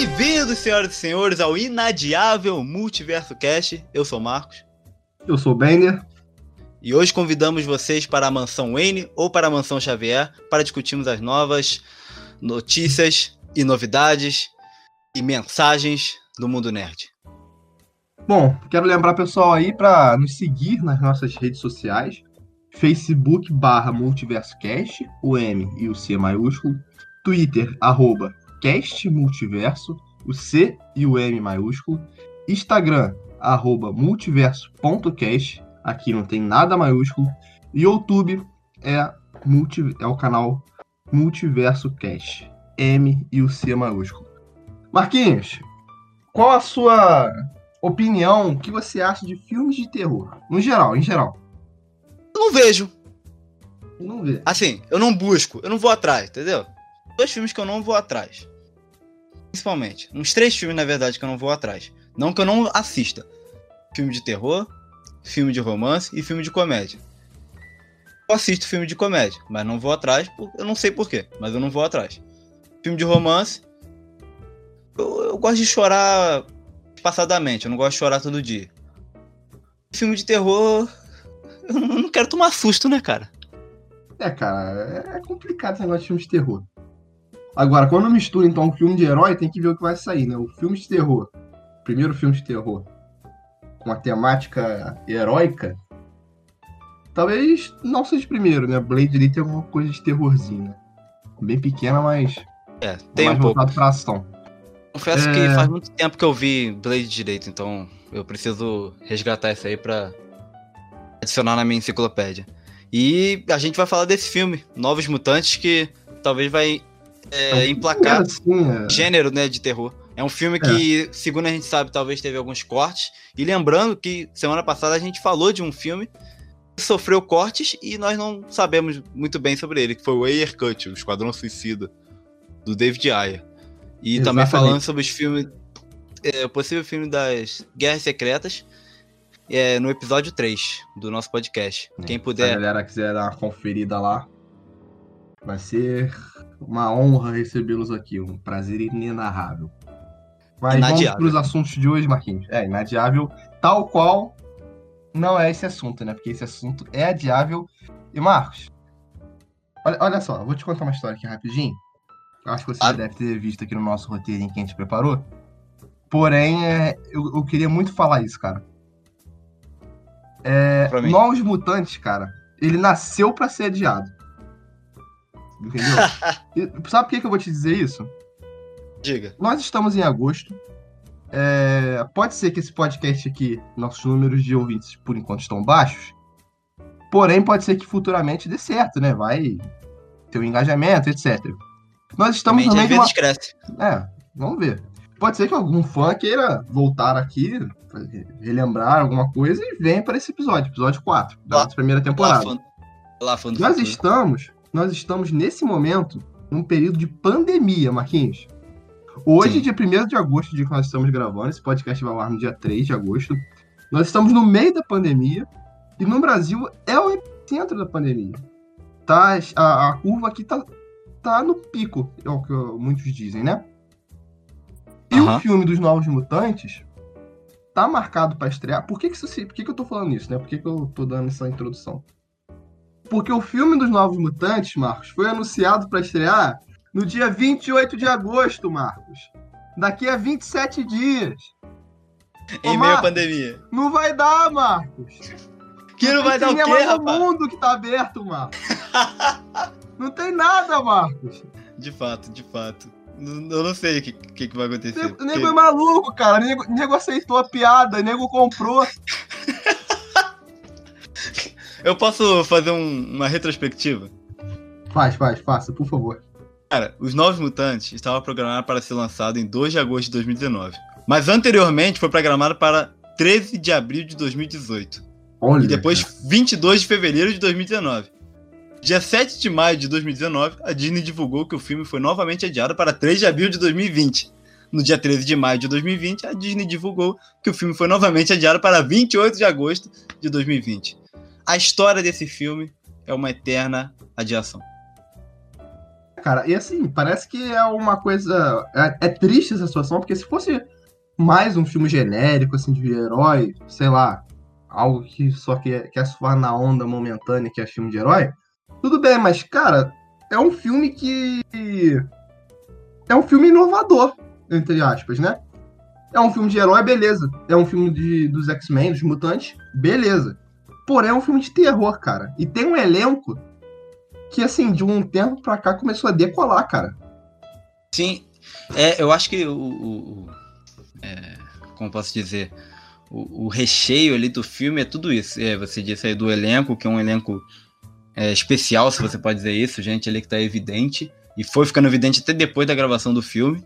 Bem-vindos, senhoras e senhores, ao inadiável Multiverso Cast. Eu sou o Marcos. Eu sou o Benner. E hoje convidamos vocês para a Mansão Wayne ou para a Mansão Xavier para discutirmos as novas notícias e novidades e mensagens do mundo nerd. Bom, quero lembrar pessoal aí para nos seguir nas nossas redes sociais, Facebook barra MultiversoCast, o M e o C maiúsculo, Twitter, arroba Cast Multiverso, o C e o M maiúsculo, Instagram, arroba multiverso.cast, aqui não tem nada maiúsculo, e YouTube é, multi, é o canal Multiverso Cast, M e o C maiúsculo. Marquinhos, qual a sua opinião, o que você acha de filmes de terror? No geral, em geral. Eu não vejo. Não vê. Assim, eu não busco, eu não vou atrás, entendeu? Dois filmes que eu não vou atrás. Principalmente. Uns três filmes, na verdade, que eu não vou atrás. Não que eu não assista. Filme de terror, filme de romance e filme de comédia. Eu assisto filme de comédia, mas não vou atrás, eu não sei porquê, mas eu não vou atrás. Filme de romance, eu, eu gosto de chorar passadamente, eu não gosto de chorar todo dia. Filme de terror, eu não quero tomar susto, né, cara? É, cara, é complicado esse negócio de filme de terror. Agora, quando mistura então um filme de herói, tem que ver o que vai sair, né? O filme de terror, primeiro filme de terror, com a temática heróica, talvez não seja o primeiro, né? Blade ali tem alguma coisa de terrorzinho, né? Bem pequena, mas É, tem mais um pouco. voltado pra ação. Confesso É. que faz muito tempo que eu vi Blade direito, então eu preciso resgatar isso aí pra adicionar na minha enciclopédia. E a gente vai falar desse filme, Novos Mutantes, que talvez vai é, emplacar Assim, é... gênero né, de terror. É um filme que, segundo a gente sabe, talvez teve alguns cortes. E lembrando que semana passada a gente falou de um filme que sofreu cortes e nós não sabemos muito bem sobre ele, que foi o Ayer Cut, o Esquadrão Suicida, do David Ayer. E também Exatamente. falando sobre os filmes, é, o possível filme das Guerras Secretas, é, no episódio 3 do nosso podcast. Quem Se a puder. galera quiser dar uma conferida lá, vai ser uma honra recebê-los aqui. Um prazer inenarrável. Mas Inadiável. vamos para os assuntos de hoje, Marquinhos. É, inadiável, tal qual não é esse assunto, né? Porque esse assunto é adiável. E, Marcos, olha, olha só, eu vou te contar uma história aqui rapidinho. Eu acho que você já deve ter visto aqui no nosso roteirinho que a gente preparou. Porém, é, eu, eu queria muito falar isso, cara. É. Novos Mutantes, cara, ele nasceu pra ser adiado. Entendeu? E sabe por que, que eu vou te dizer isso? Diga. Nós estamos em agosto. É, pode ser que esse podcast aqui, nossos números de ouvintes por enquanto estão baixos. Porém, pode ser que futuramente dê certo, né? Vai ter um engajamento, etc. Nós estamos no meio de uma. cresce. É, vamos ver. Pode ser que algum fã queira voltar aqui, relembrar alguma coisa e venha para esse episódio, episódio 4, da Lá- nossa primeira Lá, temporada. fã, lá, fã do Nós futuro. estamos, nós estamos nesse momento num período de pandemia, Marquinhos. Hoje, Sim. dia 1 de agosto, dia que nós estamos gravando, esse podcast vai ao ar no dia 3 de agosto. Nós estamos no meio da pandemia e no Brasil é o centro da pandemia. Tá, a, a curva aqui tá, tá no pico, é o que muitos dizem, né? E Aham. o filme dos Novos Mutantes tá marcado pra estrear. Por que que, isso, por que que eu tô falando isso, né? Por que que eu tô dando essa introdução? Porque o filme dos Novos Mutantes, Marcos, foi anunciado pra estrear no dia 28 de agosto, Marcos. Daqui a 27 dias. Em Ô, meio à pandemia. Não vai dar, Marcos. Que não vai dar o tem quê, rapaz? mundo que tá aberto, Marcos. não tem nada, Marcos. De fato, de fato. Eu não sei o que, que, que vai acontecer. Nego, porque- nego é maluco, cara. Nego, nego aceitou a piada, nego comprou. Eu posso fazer um- uma retrospectiva? Faz, faz, faça, por favor. Cara, Os Novos Mutantes estava programado para ser lançado em 2 de agosto de 2019. Mas anteriormente foi programado para 13 de abril de 2018. Olha, E depois 22 de fevereiro de 2019. Dia 7 de maio de 2019, a Disney divulgou que o filme foi novamente adiado para 3 de abril de 2020. No dia 13 de maio de 2020, a Disney divulgou que o filme foi novamente adiado para 28 de agosto de 2020. A história desse filme é uma eterna adiação. Cara, e assim, parece que é uma coisa. É, é triste essa situação, porque se fosse mais um filme genérico, assim, de herói, sei lá, algo que só quer, quer surfar na onda momentânea que é filme de herói, tudo bem, mas, cara, é um filme que. É um filme inovador, entre aspas, né? É um filme de herói, beleza. É um filme de, dos X-Men, dos mutantes, beleza. Porém, é um filme de terror, cara. E tem um elenco que, assim, de um tempo pra cá começou a decolar, cara. Sim, é, eu acho que o. o, o é, como posso dizer? O, o, recheio ali do filme é tudo isso. É, você disse aí do elenco, que é um elenco é, especial, se você pode dizer isso, gente ali que tá evidente. E foi ficando evidente até depois da gravação do filme.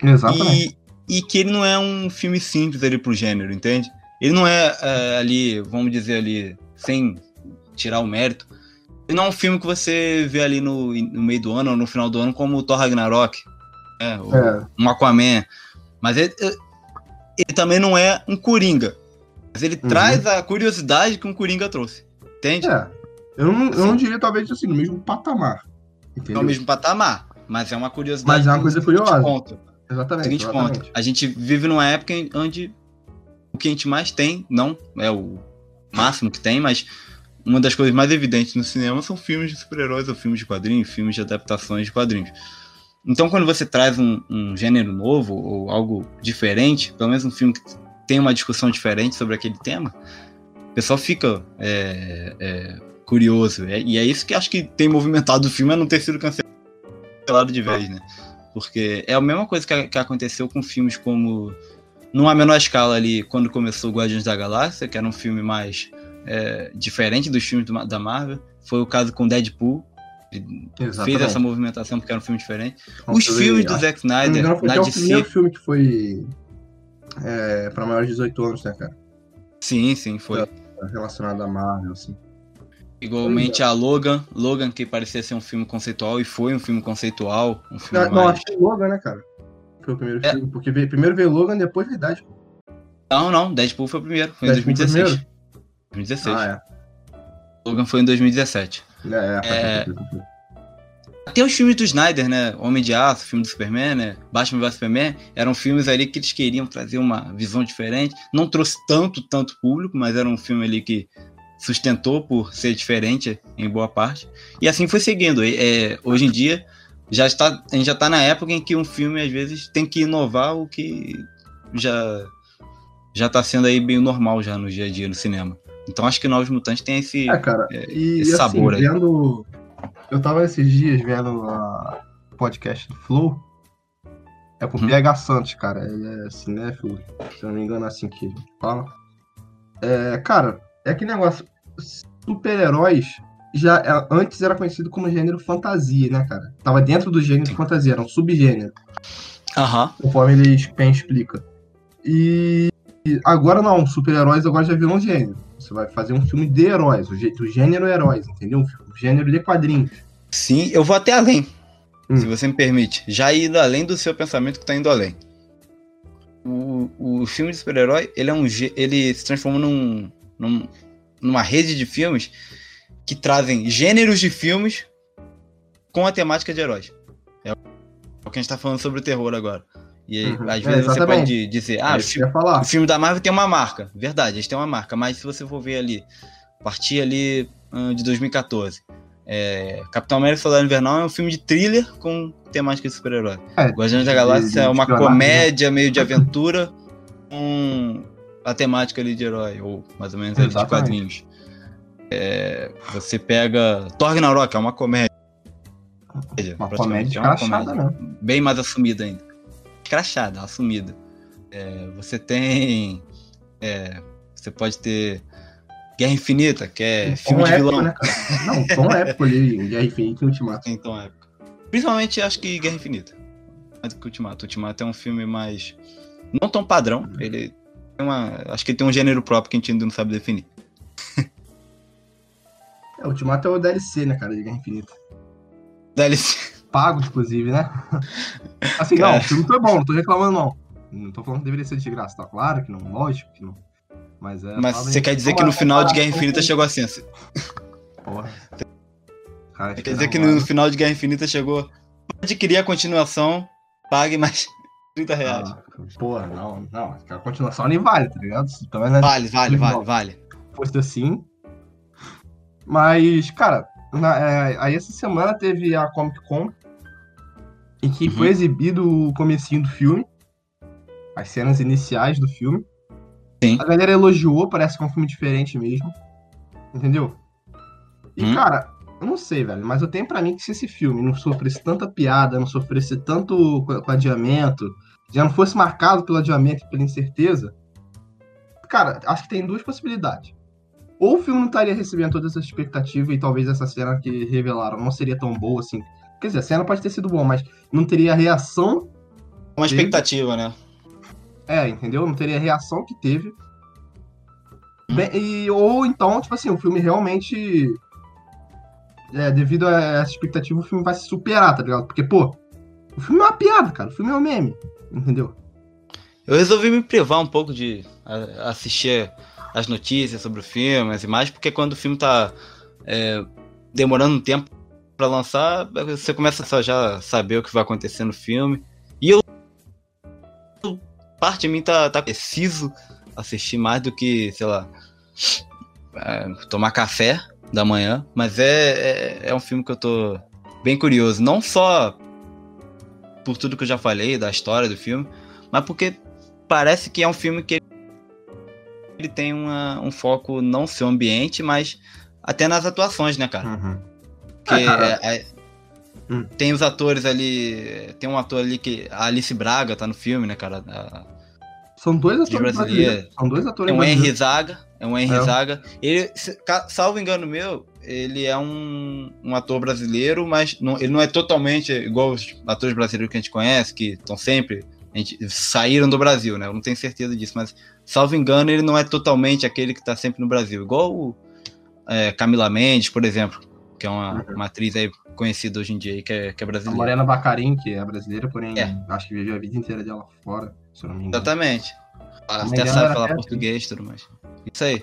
Exatamente. E, e que ele não é um filme simples ali pro gênero, entende? Ele não é, é ali, vamos dizer ali, sem tirar o mérito, ele não é um filme que você vê ali no, no meio do ano ou no final do ano como o Thor Ragnarok, né? É. um Aquaman. Mas ele, ele também não é um Coringa. Mas ele uhum. traz a curiosidade que um Coringa trouxe. Entende? É. Eu não, eu não diria, talvez, assim, no mesmo patamar. Entendeu? É o mesmo patamar, mas é uma curiosidade. Mas é uma coisa curiosa. Ponto. Exatamente. Seguinte exatamente. ponto. A gente vive numa época onde o que a gente mais tem, não é o máximo que tem, mas uma das coisas mais evidentes no cinema são filmes de super-heróis ou filmes de quadrinhos, filmes de adaptações de quadrinhos. Então, quando você traz um, um, gênero novo ou algo diferente, pelo menos um filme que tem uma discussão diferente sobre aquele tema, o pessoal fica é, é, curioso. É, e é isso que acho que tem movimentado o filme a não ter sido cancelado de vez, né? Porque é a mesma coisa que, que aconteceu com filmes como. Numa menor escala ali, quando começou Guardiões da Galáxia, que era um filme mais é, diferente dos filmes do, da Marvel. Foi o caso com Deadpool. Exatamente. Fez essa movimentação porque era um filme diferente. Os filmes do Zack Snyder. Não, foi na DC... o primeiro filme que foi é, para maiores de 18 anos, né, cara? Sim, sim, foi. Relacionado à Marvel, assim. Igualmente a Logan, Logan que parecia ser um filme conceitual e foi um filme conceitual. Um filme não, mais... não, acho que Logan, né, cara? Foi o primeiro é. filme, porque veio, primeiro veio Logan, depois veio Deadpool. Não, não, Deadpool foi o primeiro, foi Deadpool em 2016. Primeiro? 2016. Ah, é. Logan foi em 2017. É, é, é... Tem os filmes do Snyder, né? Homem de Aço, filme do Superman, né? Batman vs Superman, eram filmes ali que eles queriam trazer uma visão diferente. Não trouxe tanto, tanto público, mas era um filme ali que sustentou por ser diferente em boa parte. E assim foi seguindo. É, hoje em dia, já está, a gente já está na época em que um filme, às vezes, tem que inovar o que já já está sendo aí bem normal já no dia a dia no cinema. Então acho que Novos Mutantes tem esse, é, cara, é, e, esse e, sabor assim, vendo, Eu tava esses dias vendo o podcast do Flow. É com o hum. PH Santos, cara. Ele é cinéfilo, se não me engano, é assim que fala. É, cara, é que negócio. Super-heróis já é, antes era conhecido como gênero fantasia, né, cara? Tava dentro do gênero Sim. fantasia, era um subgênero. Aham. Conforme ele bem explica. E agora não, super-heróis agora já virou um gênero. Você vai fazer um filme de heróis, o, gênero heróis, entendeu? O gênero de quadrinhos. Sim, eu vou até além, hum. se você me permite. Já indo além do seu pensamento que tá indo além. O, o filme de super-herói, ele é um ele se transforma num, num, numa rede de filmes que trazem gêneros de filmes com a temática de heróis. É o que a gente tá falando sobre o terror agora. E uhum. às vezes é, você pode dizer, ah, é o, filme, o filme da Marvel tem uma marca. Verdade, eles têm uma marca, mas se você for ver ali, partir ali de 2014. É, Capitão América Soldado Invernal é um filme de thriller com temática de super-herói. É, Guardiões da Galáxia é uma comédia meio de aventura com a temática ali de herói, ou mais ou menos de quadrinhos. É, você pega Thor Ragnarok, é uma comédia. Uma comédia, é uma comédia né? bem mais assumida ainda escrachada, assumida. É, você tem. É, você pode ter Guerra Infinita, que é filme de vilão. Né, Não, tom épico ali, Guerra Infinita e Ultimato. Tem tom épico. Principalmente acho que Guerra Infinita. Mais do que Ultimato. Ultimato é um filme mais. Não tão padrão. Uhum. Ele tem uma. Acho que ele tem um gênero próprio que a gente ainda não sabe definir. É, Ultimato é o DLC, né, cara, de Guerra Infinita. DLC pago, inclusive, né? Assim, não, o filme foi bom, não tô reclamando, não. Não tô falando que deveria ser de graça, tá claro que não, lógico que não. Mas, é, Mas você quer dizer que no final de Guerra Infinita chegou assim, assim. Porra. Cara, quer dizer que no final de Guerra Infinita chegou. adquirir a continuação, pague mais 30 reais. Ah, porra, não, não. A continuação nem vale, tá ligado? Também é Vale, vale, vale, vale. fosse assim. Mas, cara, na- é, aí essa semana teve a Comic Con, em que Uhum. foi exibido o comecinho do filme, as cenas iniciais do filme. Sim. A galera elogiou, parece que é um filme diferente mesmo. Entendeu? E, Hum. cara, eu não sei, velho, mas eu tenho pra mim que se esse filme não sofresse tanta piada, não sofresse tanto com, com adiamento, já não fosse marcado pelo adiamento e pela incerteza, cara, acho que tem duas possibilidades. Ou o filme não estaria recebendo toda essa expectativa e talvez essa cena que revelaram não seria tão boa assim. Quer dizer, a cena pode ter sido boa, mas não teria a reação Uma Sim. expectativa, né? É, entendeu? Não teria a reação que teve. Bem, e, ou então, tipo assim, o filme realmente. É, devido a essa expectativa, o filme vai se superar, tá ligado? Porque, pô, o filme é uma piada, cara. O filme é um meme. Entendeu? Eu resolvi me privar um pouco de assistir as notícias sobre o filme, as imagens, porque quando o filme tá é, demorando um tempo pra lançar, você começa a já saber o que vai acontecer no filme. E eu. Parte de mim tá, tá preciso assistir mais do que, sei lá, é, tomar café da manhã. Mas é, é, é um filme que eu tô bem curioso. Não só por tudo que eu já falei, da história do filme, mas porque parece que é um filme que ele tem uma- um foco não seu ambiente, mas até nas atuações, né, cara? Uhum. Porque cara. é- é- Hum. tem os atores ali. Tem um ator ali que. A Alice Braga tá no filme, né, cara? A- São dois atores brasileiro. brasileiros. São dois atores É um Henry. Zaga. É um Henry É. Zaga. Ele, salvo engano meu, ele é um, um ator brasileiro, mas não- ele não é totalmente igual os atores brasileiros que a gente conhece, que estão sempre. A gente, saíram do Brasil, né? Eu não tenho certeza disso, mas salvo engano, ele não é totalmente aquele que tá sempre no Brasil. Igual o é, Camila Mendes, por exemplo, que é uma, Uhum. uma atriz aí conhecida hoje em dia que é, que é A brasileira. Morena Bacarin, que é brasileira, porém É. acho que viveu a vida inteira dela fora, se eu não me engano. Exatamente. Ela A até sabe falar português e tudo mais. Isso aí.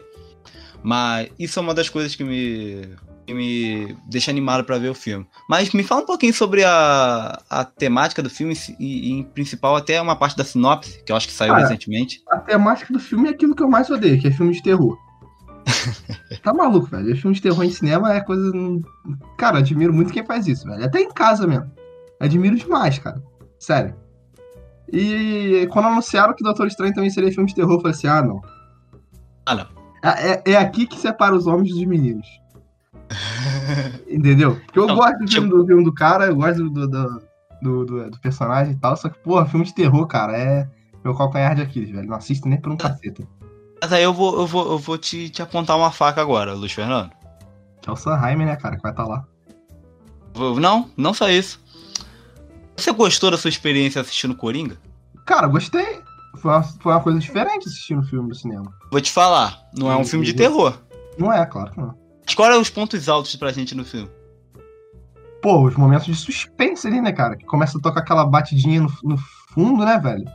Mas isso é uma das coisas que me, que me deixa animado pra ver o filme. Mas me fala um pouquinho sobre a, a temática do filme e, e, em principal, até uma parte da sinopse, que eu acho que saiu Cara, recentemente. A temática do filme é aquilo que eu mais odeio, que é filme de terror. tá maluco, velho. Filme de terror em cinema é coisa. Cara, admiro muito quem faz isso, velho. Até em casa mesmo. Admiro demais, cara. Sério. E quando anunciaram que Doutor Estranho também seria filme de terror, eu falei assim: ah, não. Ah, não. É, é aqui que separa os homens dos meninos. Entendeu? Porque eu Não, gosto do tipo- filme, do filme do cara, eu gosto do, do, do, do- personagem e tal, só que, porra, filme de terror, cara, é meu calcanhar de Aquiles, velho. Não assisto nem por um caceta. Mas aí eu vou, eu vou, eu vou te, te apontar uma faca agora, Luiz Fernando. É o Sanheim, né, cara, que vai estar lá. Vou- Não, não só isso. Você gostou da sua experiência assistindo Coringa? Cara, gostei. Foi uma, foi uma coisa diferente assistindo o filme no cinema. Vou te falar, não é um filme de terror. Não é, claro que não. Qual é os pontos altos pra gente no filme? Pô, os momentos de suspense ali, né, cara? Que começa a tocar aquela batidinha no, no fundo, né, velho?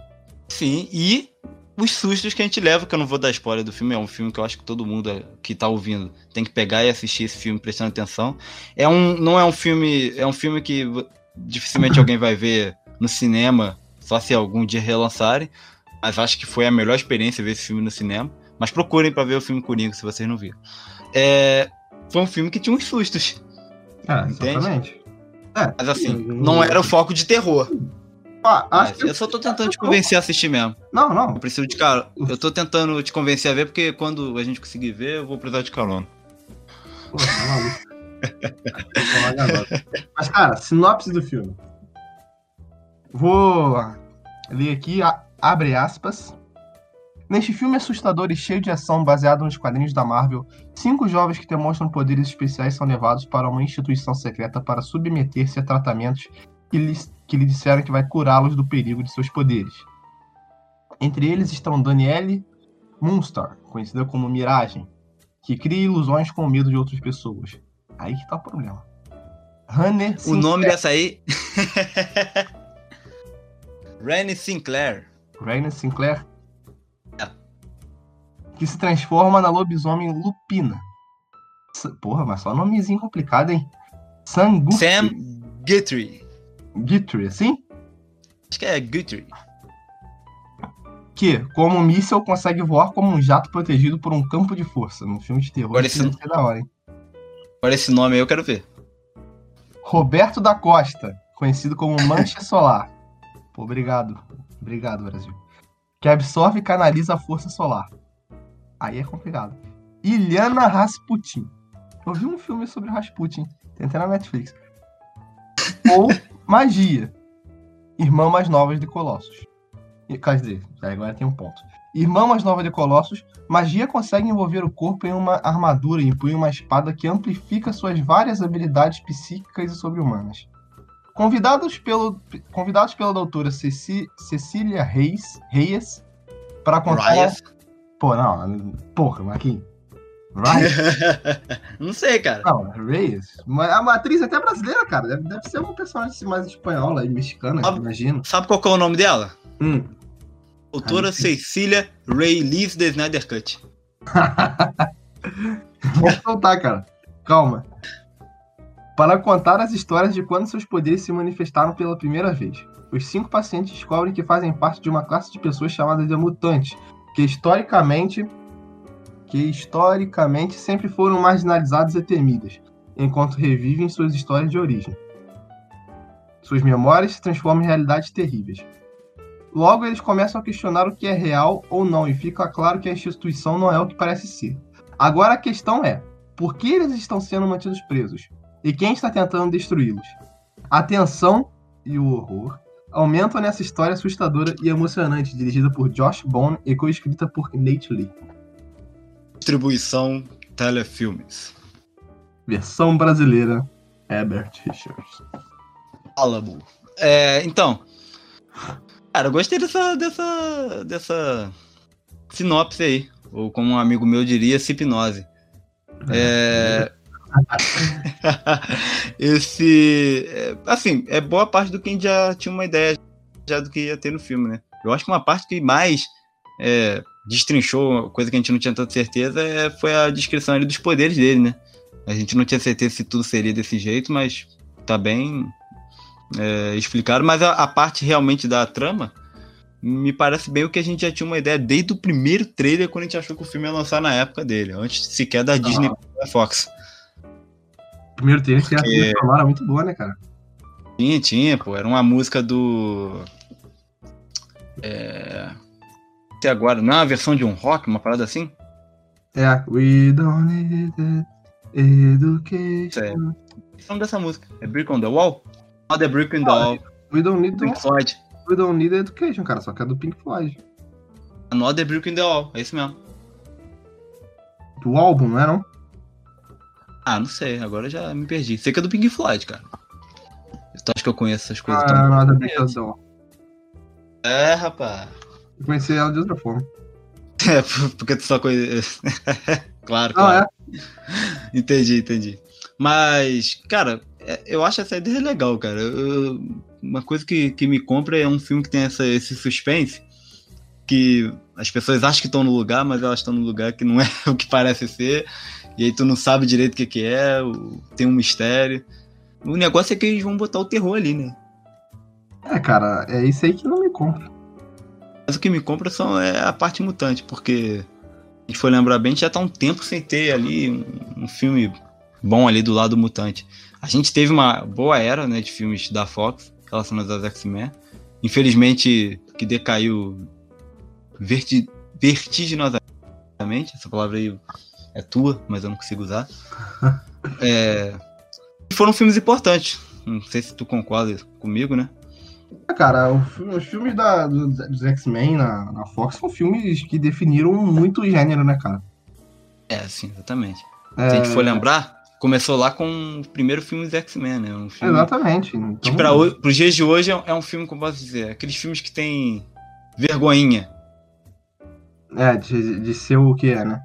Sim, e os sustos que a gente leva, que eu não vou dar spoiler do filme, é um filme que eu acho que todo mundo que tá ouvindo tem que pegar e assistir esse filme prestando atenção. É um, não é um filme, é um filme que dificilmente alguém vai ver no cinema, só se algum dia relançarem, mas acho que foi a melhor experiência ver esse filme no cinema. Mas procurem pra ver o filme Coringa se vocês não viram. É, foi um filme que tinha uns sustos, É, Entende? exatamente. mas assim, Sim, não era o foco de terror. Ah, acho que eu só tô tentando te convencer a assistir mesmo. Não, não. Eu preciso de carona. Eu tô tentando te convencer a ver, porque quando a gente conseguir ver, eu vou precisar de carona. Pô, tá maluco. Mas, cara, sinopse do filme. Vou ler aqui, abre aspas. Neste filme assustador e cheio de ação baseado nos quadrinhos da Marvel, cinco jovens que demonstram poderes especiais são levados para uma instituição secreta para submeter-se a tratamentos que lhes, que lhe disseram que vai curá-los do perigo de seus poderes. Entre eles estão Danielle Moonstar, conhecida como Miragem, que cria ilusões com o medo de outras pessoas. Aí que tá o problema. Hanner O nome dessa aí. Rennie Sinclair. Rainer Sinclair. É. Que se transforma na lobisomem Lupina. Porra, mas só nomezinho complicado, hein? Sangu. Sam Guthrie. Guthrie, assim? Acho que é Guthrie. Que, como um míssel, consegue voar como um jato protegido por um campo de força. Num filme de terror. Agora isso esse- ser da hora, hein? Agora esse nome aí eu quero ver. Roberto da Costa, conhecido como Mancha Solar. Pô, obrigado. Obrigado, Brasil. Que absorve e canaliza a força solar. Aí é complicado. Iliana Rasputin. Eu vi um filme sobre Rasputin. Tem até na Netflix. Ou Magia. Irmã mais nova de Colossus. E, Quer dizer, agora tem um ponto. Irmã mais nova de Colossus, magia consegue envolver o corpo em uma armadura e empunha uma espada que amplifica suas várias habilidades psíquicas e sobre-humanas. Convidados, pelo, convidados pela doutora Ceci, Cecília Reis, Reyes para contar. Reyes? Pô, não, porra, Marquinhos. Reyes? Não sei, cara. Não, Reyes. Mas é uma atriz até brasileira, cara. Deve, deve ser uma personagem mais espanhola e mexicana, Ah. imagino. Sabe qual é o nome dela? Hum. Doutora não Cecília Ray Lees The Snyder Cut. Vou soltar, cara. Calma. Para contar as histórias de quando seus poderes se manifestaram pela primeira vez. Os cinco pacientes descobrem que fazem parte de uma classe de pessoas chamada de mutantes, que historicamente que historicamente sempre foram marginalizadas e temidas, enquanto revivem suas histórias de origem. Suas memórias se transformam em realidades terríveis. Logo, eles começam a questionar o que é real ou não, e fica claro que a instituição não é o que parece ser. Agora a questão é: por que eles estão sendo mantidos presos? E quem está tentando destruí-los? A tensão e o horror aumentam nessa história assustadora e emocionante, dirigida por Josh Bone e coescrita por Nate Lee. Distribuição Telefilmes. Versão brasileira: Herbert Richards. Alamo. É, então. Cara, eu gostei dessa, dessa, dessa sinopse aí. Ou como um amigo meu diria, hipnose. É... Esse. é, assim, é boa parte do que a gente já tinha uma ideia já do que ia ter no filme, né? Eu acho que uma parte que mais é, destrinchou, coisa que a gente não tinha tanta certeza, é, foi a descrição ali dos poderes dele, né? A gente não tinha certeza se tudo seria desse jeito, mas tá bem é, explicado. Mas a, a parte realmente da trama me parece bem o que a gente já tinha uma ideia desde o primeiro trailer, quando a gente achou que o filme ia lançar na época dele, antes sequer da Disney e da Fox. Primeiro trailer que a Porque- trilha muito boa, né, cara? Tinha, tinha, pô. Era uma música do. É. Até agora, não é uma versão de um rock, uma parada assim? É, We Don't Need It, Education. É. É o nome dessa música? É Brick on the Wall? Not the Brick on the Wall. We Don't Need Pink Floyd. We Don't Need Education, cara, só que é do Pink Floyd. Not the Brick on the Wall. É isso mesmo. Do álbum, não é não? Ah, não sei. Agora já me perdi. Sei que é do Pink Floyd, cara. Tu acha que eu conheço essas coisas Ah, também? nada Doll. É, rapaz. Eu conheci ela de outra forma. É, porque tu só conhece. claro, claro. é. Entendi, entendi. Mas, cara, é- eu acho essa ideia legal, cara. Eu- uma coisa que, que me compra é um filme que tem essa, esse suspense. Que as pessoas acham que estão no lugar, mas elas estão no lugar que não é o que parece ser. E aí tu não sabe direito o que, que é, tem um mistério. O negócio é que eles vão botar o terror ali, né? É, cara, é isso aí que não me compra. Mas o que me compra são, é a parte mutante, porque a gente for lembrar bem, a gente já tá um tempo sem ter ali um, um filme bom ali do lado mutante. A gente teve uma boa era né, de filmes da Fox relacionados aos X-Men. Infelizmente, que decaiu verti vertiginosamente. Essa palavra aí é tua, mas eu não consigo usar. É, foram filmes importantes. Não sei se tu concorda comigo, né? É, cara, os filmes da, do- dos X-Men na, na Fox são filmes que definiram muito o gênero, né, cara? É, sim, exatamente. É, Se a gente for lembrar, começou lá com o primeiro filme dos X-Men, né? Um filme Exatamente. que Então, para os dias de hoje é, é um filme, como posso dizer, aqueles filmes que tem vergonhinha É, de, de ser o que é, né?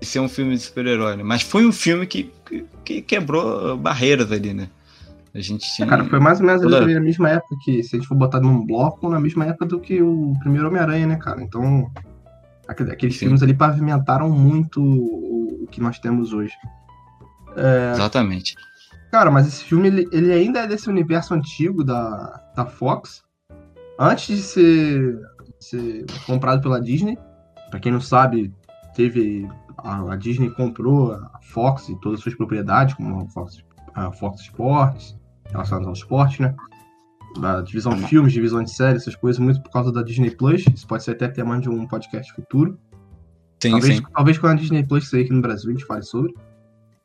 De ser um filme de super-herói, né? Mas foi um filme que, que, que quebrou barreiras ali, né? A gente É, tinha... cara, foi mais ou menos Toda- na mesma época que, se a gente for botar num bloco, na mesma época do que o primeiro Homem-Aranha, né, cara? Então, aquele- aqueles Sim. filmes ali pavimentaram muito o, que nós temos hoje. Exatamente. Cara, mas esse filme ele, ele ainda é desse universo antigo da, da Fox. Antes de ser, de ser comprado pela Disney. Pra quem não sabe, teve. A, a Disney comprou a Fox e todas as suas propriedades, como a Fox, a Fox Sports, relacionadas ao esporte, né? Da divisão de filmes, divisão de séries, essas coisas, muito por causa da Disney Plus. Isso pode ser até tema de um podcast futuro. Sim, talvez, sim. talvez quando a Disney Plus sair aqui no Brasil a gente fale sobre.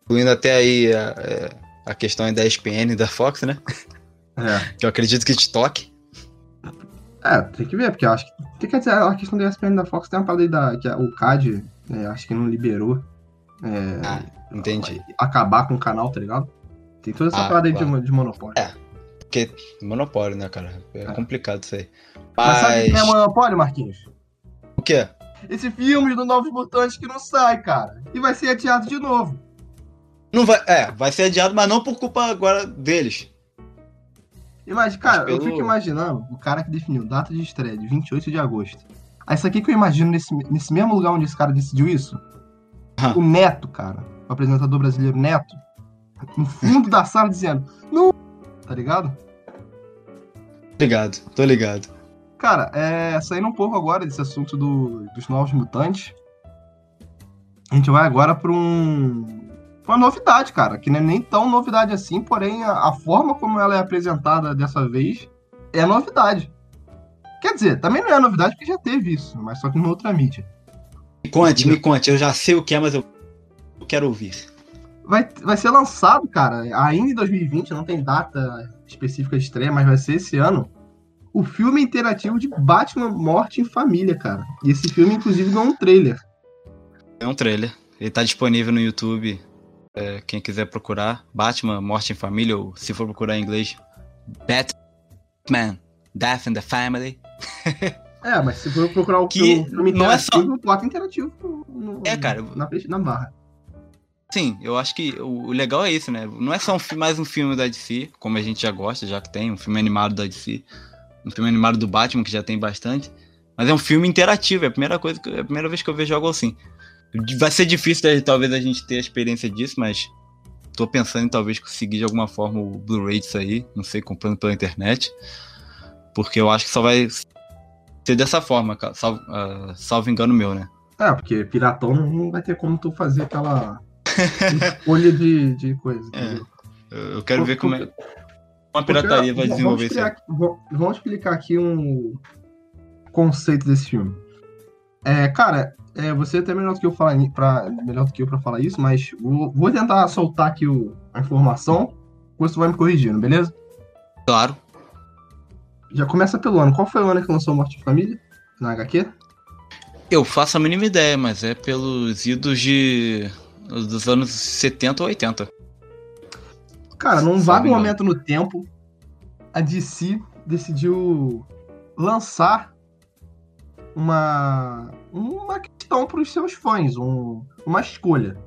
Incluindo até aí a, é, a questão da ESPN da Fox, né? É. Que eu acredito que te toque. É, tem que ver, porque eu acho que. Quer dizer, a questão da ESPN da Fox tem uma parada aí da, que o CAD, é, acho que não liberou. É, Ah, entendi. Acabar com o canal, tá ligado? Tem toda essa Ah, parada aí claro. de, de monopólio. É. Porque monopólio, né, cara? É É. complicado isso aí. Mas sabe o Mas. que é monopólio, Marquinhos? O quê? Esse filme do Novos Mutantes que não sai, cara. E vai ser adiado de novo. Não vai. É, vai ser adiado, mas não por culpa agora deles. Imagina, cara, Mas pelo- eu fico imaginando o cara que definiu data de estreia de 28 de agosto. Aí isso aqui que eu imagino nesse, nesse mesmo lugar onde esse cara decidiu isso. Ah. O Neto, cara, o apresentador brasileiro Neto, no fundo da sala dizendo, não, tá ligado? Ligado, tô ligado. Cara, é, saindo um pouco agora desse assunto do- dos novos mutantes, a gente vai agora pra um. uma novidade, cara, que não é nem tão novidade assim, porém a, a forma como ela é apresentada dessa vez é novidade. Quer dizer, também não é novidade porque já teve isso, mas só que em outra mídia. Me conte, me conte. Eu já sei o que é, mas eu quero ouvir. Vai, vai ser lançado, cara, ainda em 2020, não tem data específica de estreia, mas vai ser esse ano. O filme interativo de Batman Morte em Família, cara. E esse filme, inclusive, ganhou um trailer. É um trailer. Ele tá disponível no YouTube. é, quem quiser procurar. Batman, Morte em Família, ou se for procurar em inglês, Batman, Death in the Family. É, mas se for procurar o Que filme não é só- interativo, bota interativo no- É, cara. Na, na barra. Sim, eu acho que o legal é isso, né? Não é só um mais um filme da DC, como a gente já gosta, já que tem, um filme animado da DC. Um filme animado do Batman, que já tem bastante. Mas é um filme interativo, é a primeira coisa que, é a primeira vez que eu vejo algo assim. Vai ser difícil né, talvez a gente ter a experiência disso, mas tô pensando em talvez conseguir de alguma forma o Blu-ray disso aí, não sei, comprando pela internet. Porque eu acho que só vai ser dessa forma, salvo, ah, salvo engano meu, né? É, porque piratão não- vai ter como tu fazer aquela escolha de, de coisa. É. Eu, quero ver como é. Como a Porque, pirataria vai vamos desenvolver isso. vamos- explicar aqui um conceito desse filme. É, cara, é, você é até melhor do que eu falar pra, melhor do que eu para falar isso, mas vou, vou tentar soltar aqui o- a informação, depois tu vai me corrigindo, beleza? Claro. Já começa pelo ano. Qual foi o ano que lançou Morte de Família? Na HQ? Eu faço a mínima ideia, mas é pelos idos de. dos anos 70 ou 80. Cara, num vago momento no tempo, a DC decidiu lançar uma uma questão para os seus fãs, um- uma escolha.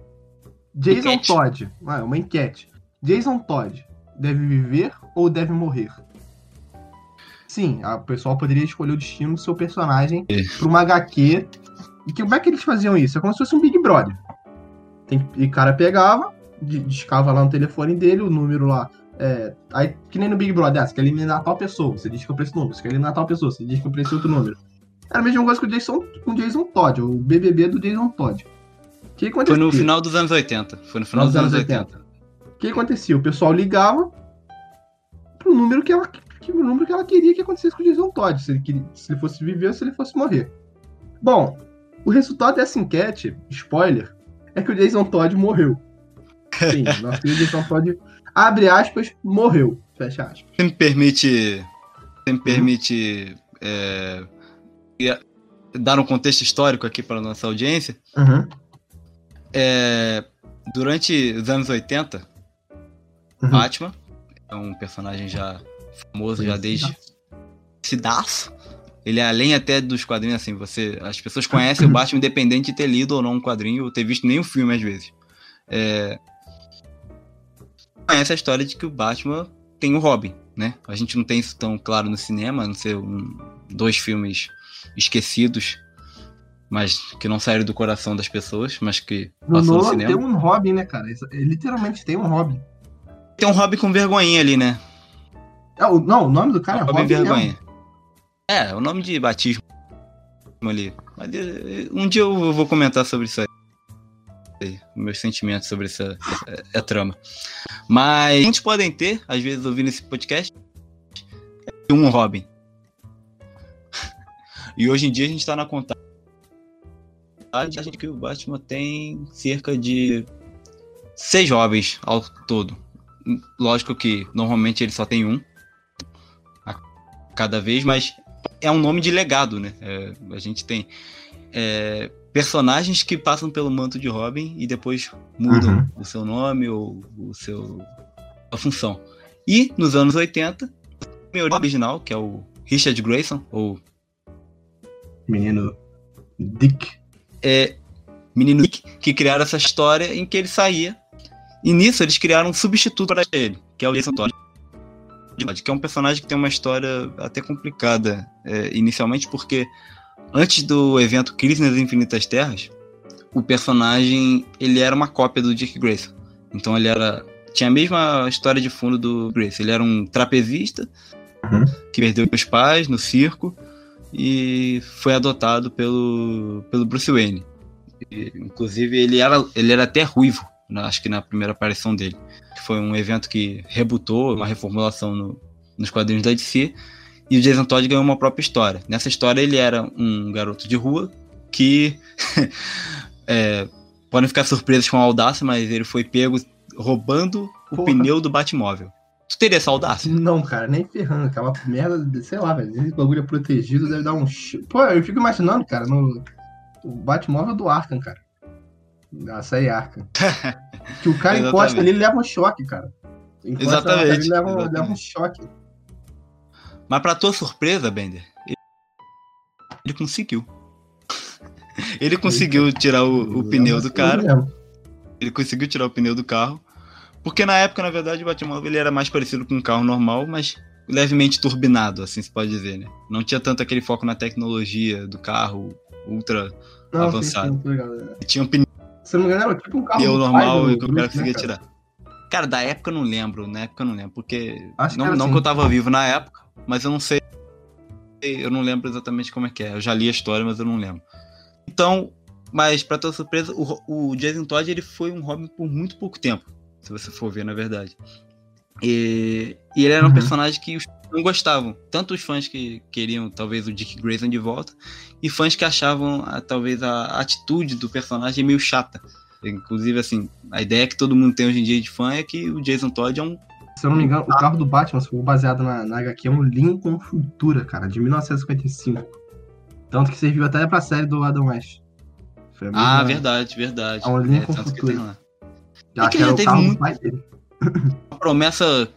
Jason Enquete. Todd, ah, uma enquete. Jason Todd deve viver ou deve morrer? Sim, a- o pessoal poderia escolher o destino do seu personagem É. para uma HQ. E que, como é que eles faziam isso? É como se fosse um Big Brother. Tem, e o cara pegava, di- discava lá no telefone dele, o número lá. É, aí, que nem no Big Brother, ah, você quer eliminar tal pessoa, você diz que eu preço número. Você quer eliminar tal pessoa, você diz que eu preço outro número. Era a mesma coisa com o Jason, com o Jason Todd, o BBB do Jason Todd. O que Foi acontecia? no final dos anos 80. Foi no final dos anos 80. O que acontecia? O pessoal ligava pro número que ela, que, o número que ela queria que acontecesse com o Jason Todd, se ele, queria- se ele fosse viver ou se ele fosse morrer. Bom, o resultado dessa enquete, spoiler, é que o Jason Todd morreu. Sim, nosso querido Jason Todd, abre aspas, morreu. Fecha aspas. Você me permite. Você me permite. é, ia- dar um contexto histórico aqui para nossa audiência. Uhum. É, durante os anos 80, Uhum. Batman é um personagem já famoso já desde Cidaço. Ele é além até dos quadrinhos, assim, você. As pessoas conhecem o Batman independente de ter lido ou não um quadrinho, ou ter visto nenhum filme às vezes. É, conhece a história de que o Batman tem o Robin, né? A gente não tem isso tão claro no cinema, a não ser um, dois filmes esquecidos, mas que não saíram do coração das pessoas, mas que No tem um Robin, né, cara? Ele literalmente tem um Robin. Tem um Robin com vergonhinha ali, né? É, o, não, o nome do cara é Robin Robin vergonha. É, o nome de batismo ali. Mas eh, um dia eu vou comentar sobre isso aí. Meus sentimentos sobre essa, essa- essa trama. Mas gente podem ter, às vezes, ouvindo esse podcast, é um Robin. E hoje em dia a gente tá na contagem que o Batman tem cerca de seis Robins ao todo. Lógico que normalmente ele só tem um cada vez, mas é um nome de legado, né? É, a gente tem é, personagens que passam pelo manto de Robin e depois mudam Uhum. o seu nome ou o seu a função. E nos anos 80, o meu original, que é o Richard Grayson, ou Menino Dick. é, menino Nick, que criaram essa história em que ele saía. E nisso eles criaram um substituto para ele, que é o Jason Todd. Que é um personagem que tem uma história até complicada é, inicialmente, porque antes do evento Crise nas Infinitas Terras, o personagem ele era uma cópia do Dick Grayson. Então ele era tinha a mesma história de fundo do Grayson. Ele era um trapezista Uhum. que perdeu os pais no circo e foi adotado pelo, pelo Bruce Wayne. E, inclusive, ele era, ele era até ruivo, na- acho que na primeira aparição dele. Foi um evento que rebutou, uma reformulação no- nos quadrinhos da DC. E o Jason Todd ganhou uma própria história. Nessa história, ele era um garoto de rua que. é, podem ficar surpresos com a audácia, mas ele foi pego roubando o Porra. pneu do Batmóvel. Tu teria essa audácia? Não, cara, nem ferrando. Aquela merda, sei lá, velho. Esse bagulho é protegido, deve dar um. Pô, eu fico imaginando, cara, no. O Batmóvel do Arkham, cara. Da série Arkham. Que o cara encosta ali, ele leva um choque, cara. Encosta Exatamente, Ele leva, um- exatamente. leva um choque. Mas pra tua surpresa, Bender, ele, ele conseguiu. ele conseguiu tirar o, o pneu do cara. Ele conseguiu tirar o pneu do carro. Porque na época, na verdade, o Batmóvel ele era mais parecido com um carro normal, mas levemente turbinado, assim se pode dizer, né? Não tinha tanto aquele foco na tecnologia do carro ultra. Não, sim, Avançado. sim, tô ligado. Tinha um pneu Se eu não me engano, era tipo um carro pai normal do e que o cara Bruce, conseguia né, cara? tirar. Cara, da época eu não lembro, na época eu não lembro, porque. Acho que não era não assim. que eu tava vivo na época, mas eu não sei. Eu não lembro exatamente como é que é. Eu já li a história, mas eu não lembro. Então, mas pra tua surpresa, o, o Jason Todd ele foi um Robin por muito pouco tempo, se você for ver, na verdade. E, e ele era um Uhum. personagem que os não gostavam. Tanto os fãs que queriam, talvez, o Dick Grayson de volta, e fãs que achavam, a- talvez, a atitude do personagem meio chata. Inclusive, assim, a ideia que todo mundo tem hoje em dia de fã é que o Jason Todd é um. Se eu não me engano, o carro do Batman, se for baseado na, na HQ, é um Lincoln Futura, cara, de 1955. Tanto que serviu até pra série do Adam West. Ah, verdade, verdade. É um Lincoln que Futura. Já É que já o teve muito-. Uma promessa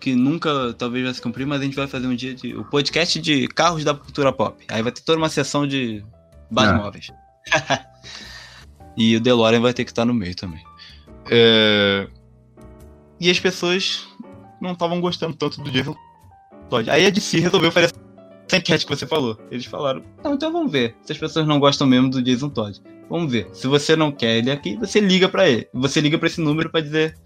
que nunca talvez vai se cumprir, mas a gente vai fazer um dia de. O podcast de carros da cultura pop. Aí vai ter toda uma sessão de Batmóveis. e o DeLorean vai ter que estar no meio também. É, E as pessoas não estavam gostando tanto do Jason Todd. Aí a DC resolveu fazer essa enquete que você falou. Eles falaram: não, então vamos ver. Se as pessoas não gostam mesmo do Jason Todd. Vamos ver. Se você não quer ele aqui, você liga pra ele. Você liga pra esse número pra dizer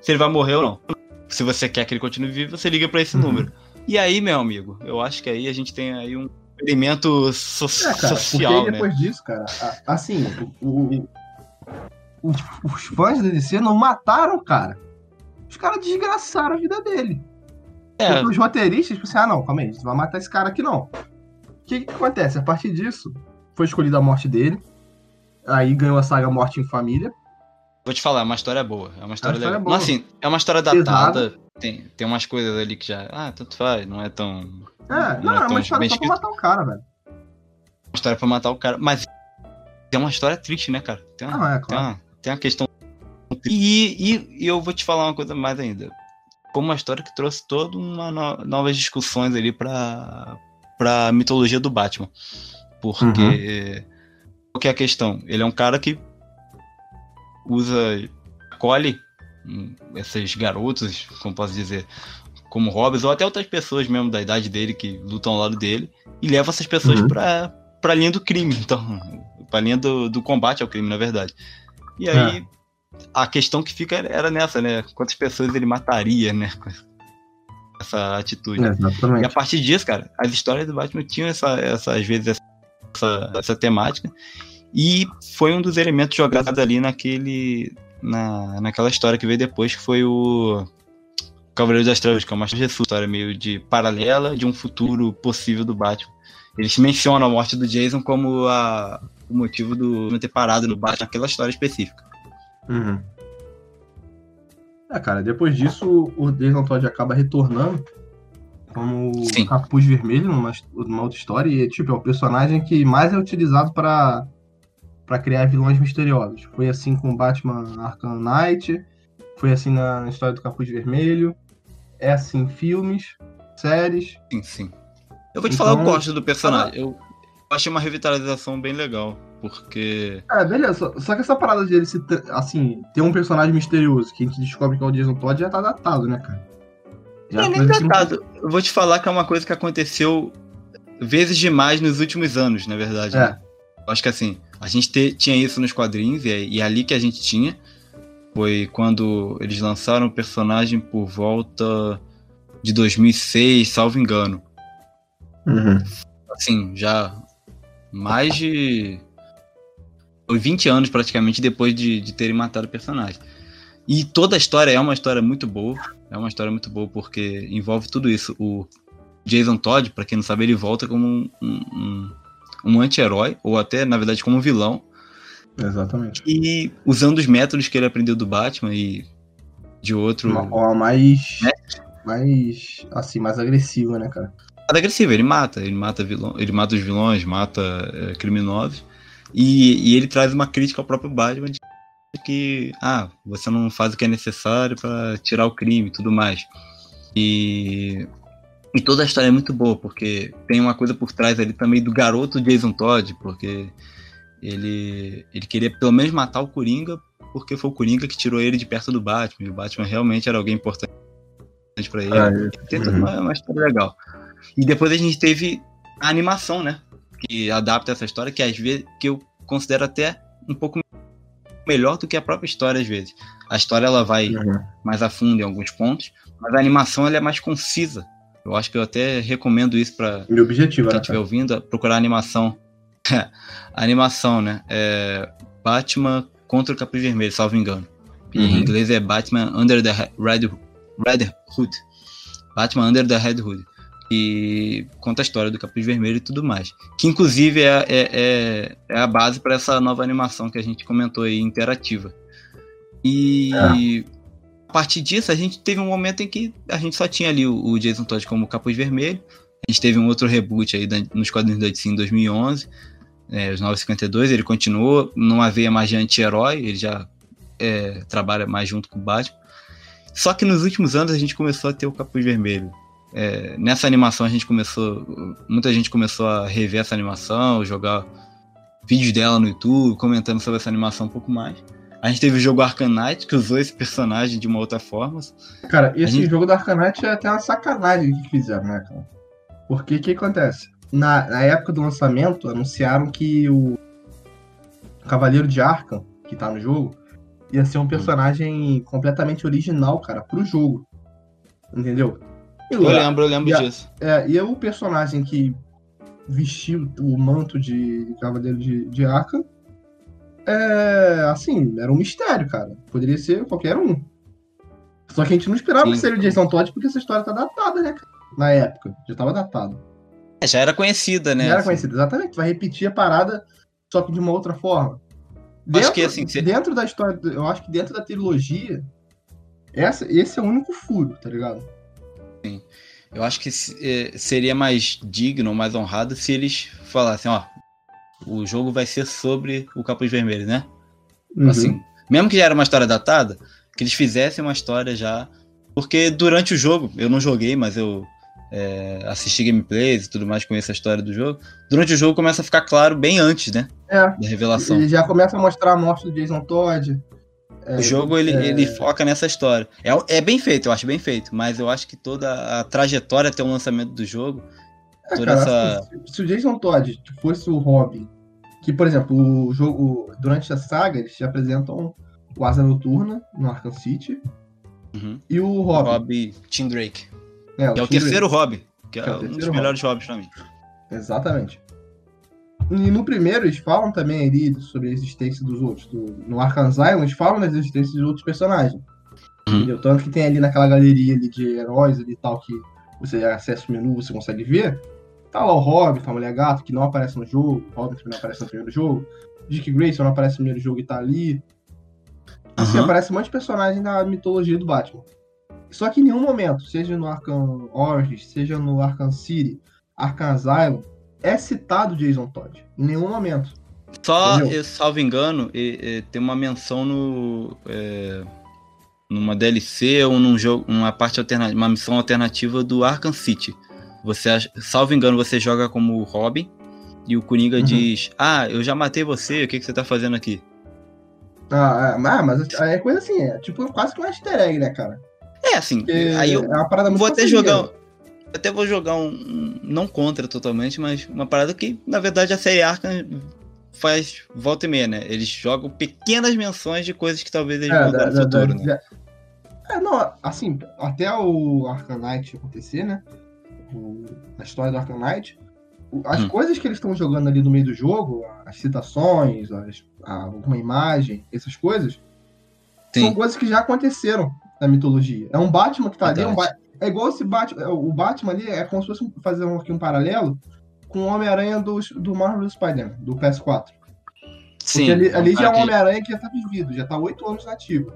se ele vai morrer ou não. Se você quer que ele continue vivo, você liga pra esse Uhum. número. E aí, meu amigo, eu acho que aí a gente tem aí um experimento so- É, cara, social, porque né? depois disso, cara, a- assim, o, o- os, fãs da DC não mataram o cara. Os caras desgraçaram a vida dele. É, Porque os roteiristas, tipo assim, ah não, calma aí, você vai matar esse cara aqui não. O que, que acontece? A partir disso, foi escolhida a morte dele. Aí ganhou a saga Morte em Família. Vou te falar, é uma história boa. É uma história, história legal. boa. Mas assim, é uma história datada. Tem, tem umas coisas ali que já. Ah, tanto faz, não é tão. É, Não não, é é uma história só pra matar o cara, velho. Uma história pra matar o cara. Mas é uma história triste, né, cara? Tem uma, Não, é, tem claro. uma, tem uma questão. E, e, e eu vou te falar uma coisa mais ainda. Foi uma história que trouxe toda uma no- novas discussões ali pra, pra mitologia do Batman. Porque. Qual que é a questão? Ele é um cara que usa. acolhe hum, esses garotos, como posso dizer, como hobbies, ou até outras pessoas mesmo da idade dele que lutam ao lado dele, e leva essas pessoas Uhum. pra, pra linha do crime, então, pra linha do, do combate ao crime, na verdade. E aí, a questão que fica era nessa, né? Quantas pessoas ele mataria, né? Essa atitude. Exatamente. E a partir disso, cara, as histórias do Batman tinham essa, essa às vezes, essa, essa temática. E foi um dos elementos jogados ali naquele. Na, naquela história que veio depois, que foi o Cavaleiro das Trevas, que é uma história meio de paralela de um futuro possível do Batman. Eles mencionam a morte do Jason como a, o motivo do não ter parado no Batman naquela história específica. Uhum. É, cara, depois disso o Jason Todd acaba retornando como Sim. capuz vermelho numa, numa outra história e tipo, é o personagem que mais é utilizado para para criar vilões misteriosos. Foi assim com Batman Arkham Knight, foi assim na história do Capuz Vermelho, é assim em filmes, séries. Sim, sim. Eu vou te Então- falar, eu gosto do personagem. Eu achei uma revitalização bem legal, porque. É, beleza. Só, só que essa parada de ele se, assim, ter um personagem misterioso que a gente descobre que é o Jason Todd já tá datado, né, cara? Já é é nem que datado. Eu vou te falar que é uma coisa que aconteceu vezes demais nos últimos anos, na verdade. É. né? Eu acho que assim, a gente te- tinha isso nos quadrinhos, e é, e é ali que a gente tinha. Foi quando eles lançaram o personagem por volta de 2006, salvo engano. Uhum. Assim, já mais de. Foi 20 anos praticamente depois de, de terem matado o personagem. E toda a história é uma história muito boa. É uma história muito boa porque envolve tudo isso. O Jason Todd, pra quem não sabe, ele volta como um, um, um- anti-herói, ou até, na verdade, como um vilão. Exatamente. E usando os métodos que ele aprendeu do Batman e de outro. Uma forma mais. Mais. Assim, mais agressiva, né, cara? nada agressivo, ele mata, ele mata vilão, ele mata os vilões, mata é, criminosos. E, e ele traz uma crítica ao próprio Batman de que ah, você não faz o que é necessário para tirar o crime e tudo mais. E e toda a história é muito boa, porque tem uma coisa por trás ali também do garoto Jason Todd, porque ele ele queria pelo menos matar o Coringa, porque foi o Coringa que tirou ele de perto do Batman, e o Batman realmente era alguém importante para ele. Tem toda uma, uma história legal. E depois a gente teve a animação, né? Que adapta essa história, que às vezes que eu considero até um pouco melhor do que a própria história, às vezes. A história ela vai Uhum. mais a fundo em alguns pontos, mas a animação ela é mais concisa. Eu acho que eu até recomendo isso para objetivo, quem né? estiver ouvindo, procurar animação. a animação, né? É Batman contra o Capuz Vermelho, salvo engano. Uhum. Em inglês é Batman Under the He- Red, Red Hood. Batman Under the Red Hood. E conta a história do Capuz Vermelho e tudo mais. Que inclusive é, é, é, é a base para essa nova animação que a gente comentou aí, interativa. E a partir disso, a gente teve um momento em que a gente só tinha ali o, Jason Todd como Capuz Vermelho. A gente teve um outro reboot aí nos quadrinhos da DC em 2011, é, os 952. Ele continuou numa veia mais de anti-herói, ele já é, trabalha mais junto com o Batman. Só que nos últimos anos a gente começou a ter o Capuz Vermelho. É, nessa animação a gente começou. Muita gente começou a rever essa animação, jogar vídeos dela no YouTube, comentando sobre essa animação um pouco mais. A gente teve o jogo Knight, que usou esse personagem de uma outra forma. Cara, esse gente- jogo da Arcanite é até uma sacanagem que fizeram, né, cara? Porque o que acontece? Na, na época do lançamento, anunciaram que o Cavaleiro de Arkham, que tá no jogo, ia ser um personagem completamente original, cara, pro jogo. Entendeu? E Eu lembro, eu lembro e a- disso. É, e o personagem que vestiu o manto de Cavaleiro de, de Arkham, é, assim, era um mistério, cara. Poderia ser qualquer um. Só que a gente não esperava Sim. que seria o Jason Todd, porque essa história tá datada, né, cara? Na época, já tava datado. É, já era conhecida, né? Já era assim. conhecido, exatamente. Vai repetir a parada, só que de uma outra forma. Acho que, assim, se- dentro da história, eu acho que dentro da trilogia, essa, esse é o único furo, tá ligado? Eu acho que eh, seria mais digno, mais honrado se eles falassem, ó, o jogo vai ser sobre o Capuz Vermelho, né? Uhum. Assim, mesmo que já era uma história datada, que eles fizessem uma história já. Porque durante o jogo, eu não joguei, mas eu é, assisti gameplays e tudo mais, conheço a história do jogo. Durante o jogo começa a ficar claro bem antes, né? É, Da revelação. ele já começa a mostrar a morte do Jason Todd. É, O jogo ele, é, ele foca nessa história. É, é bem feito, eu acho bem feito, mas eu acho que toda a trajetória até o lançamento do jogo, É, toda cara, essa- se, se o Jason Todd fosse o Robin, que, por exemplo, o jogo, durante a saga, eles te apresentam o Asa Noturna, no Arkham City. Uhum. E o Rob. Rob Tim Drake. É, Que é o terceiro Rob. Que é, É o um dos melhores Robs pra mim. Exatamente. E no primeiro eles falam também ali sobre a existência dos outros. Do- no Arkham Asylum eles falam das existências de outros personagens. Uhum. Entendeu? Tanto que tem ali naquela galeria ali de heróis ali e tal que você acessa o menu, você consegue ver. Tá lá o Robin, tá a Mulher Gato, que não aparece no jogo. O Robin também não aparece no primeiro jogo. Dick Grayson não aparece no primeiro jogo e tá ali. Assim, aparece um monte de personagem da mitologia do Batman. Só que em nenhum momento, seja no Arkham Origins, seja no Arkham City, Arkham Asylum, é citado Jason Todd. Em nenhum momento. Só, Entendeu? eu, salvo engano, tem uma menção no. é, numa DLC ou num jogo, uma parte alternativa, uma missão alternativa do Arkham City. Você, salvo engano, você joga como Robin e o Coringa Uhum. diz: Ah, eu já matei você, o que, que você tá fazendo aqui? Ah, é, ah, mas é coisa assim, é tipo quase que um easter egg, né, cara? É assim, Porque aí eu é uma parada muito vou até jogar. Até vou jogar um, Não contra totalmente, mas uma parada que, na verdade, a série Arkham faz volta e meia, né? Eles jogam pequenas menções de coisas que talvez eles É, vão da- dar no futuro, né? É, não, assim, até o Knight acontecer, né? O- a história do Arkham Knight, as Hum. coisas que eles estão jogando ali no meio do jogo, as citações, as, a- alguma imagem, essas coisas, são Sim. coisas que já aconteceram na mitologia. É um Batman que tá ali, é, um Verdade. É igual esse Batman, é, o Batman ali é como se fosse fazer um, aqui um paralelo com o Homem-Aranha do, do Marvel Spider-Man, do PS4. Sim. Porque ali, ali já é um Homem-Aranha que já tá vivido, já tá oito anos nativo.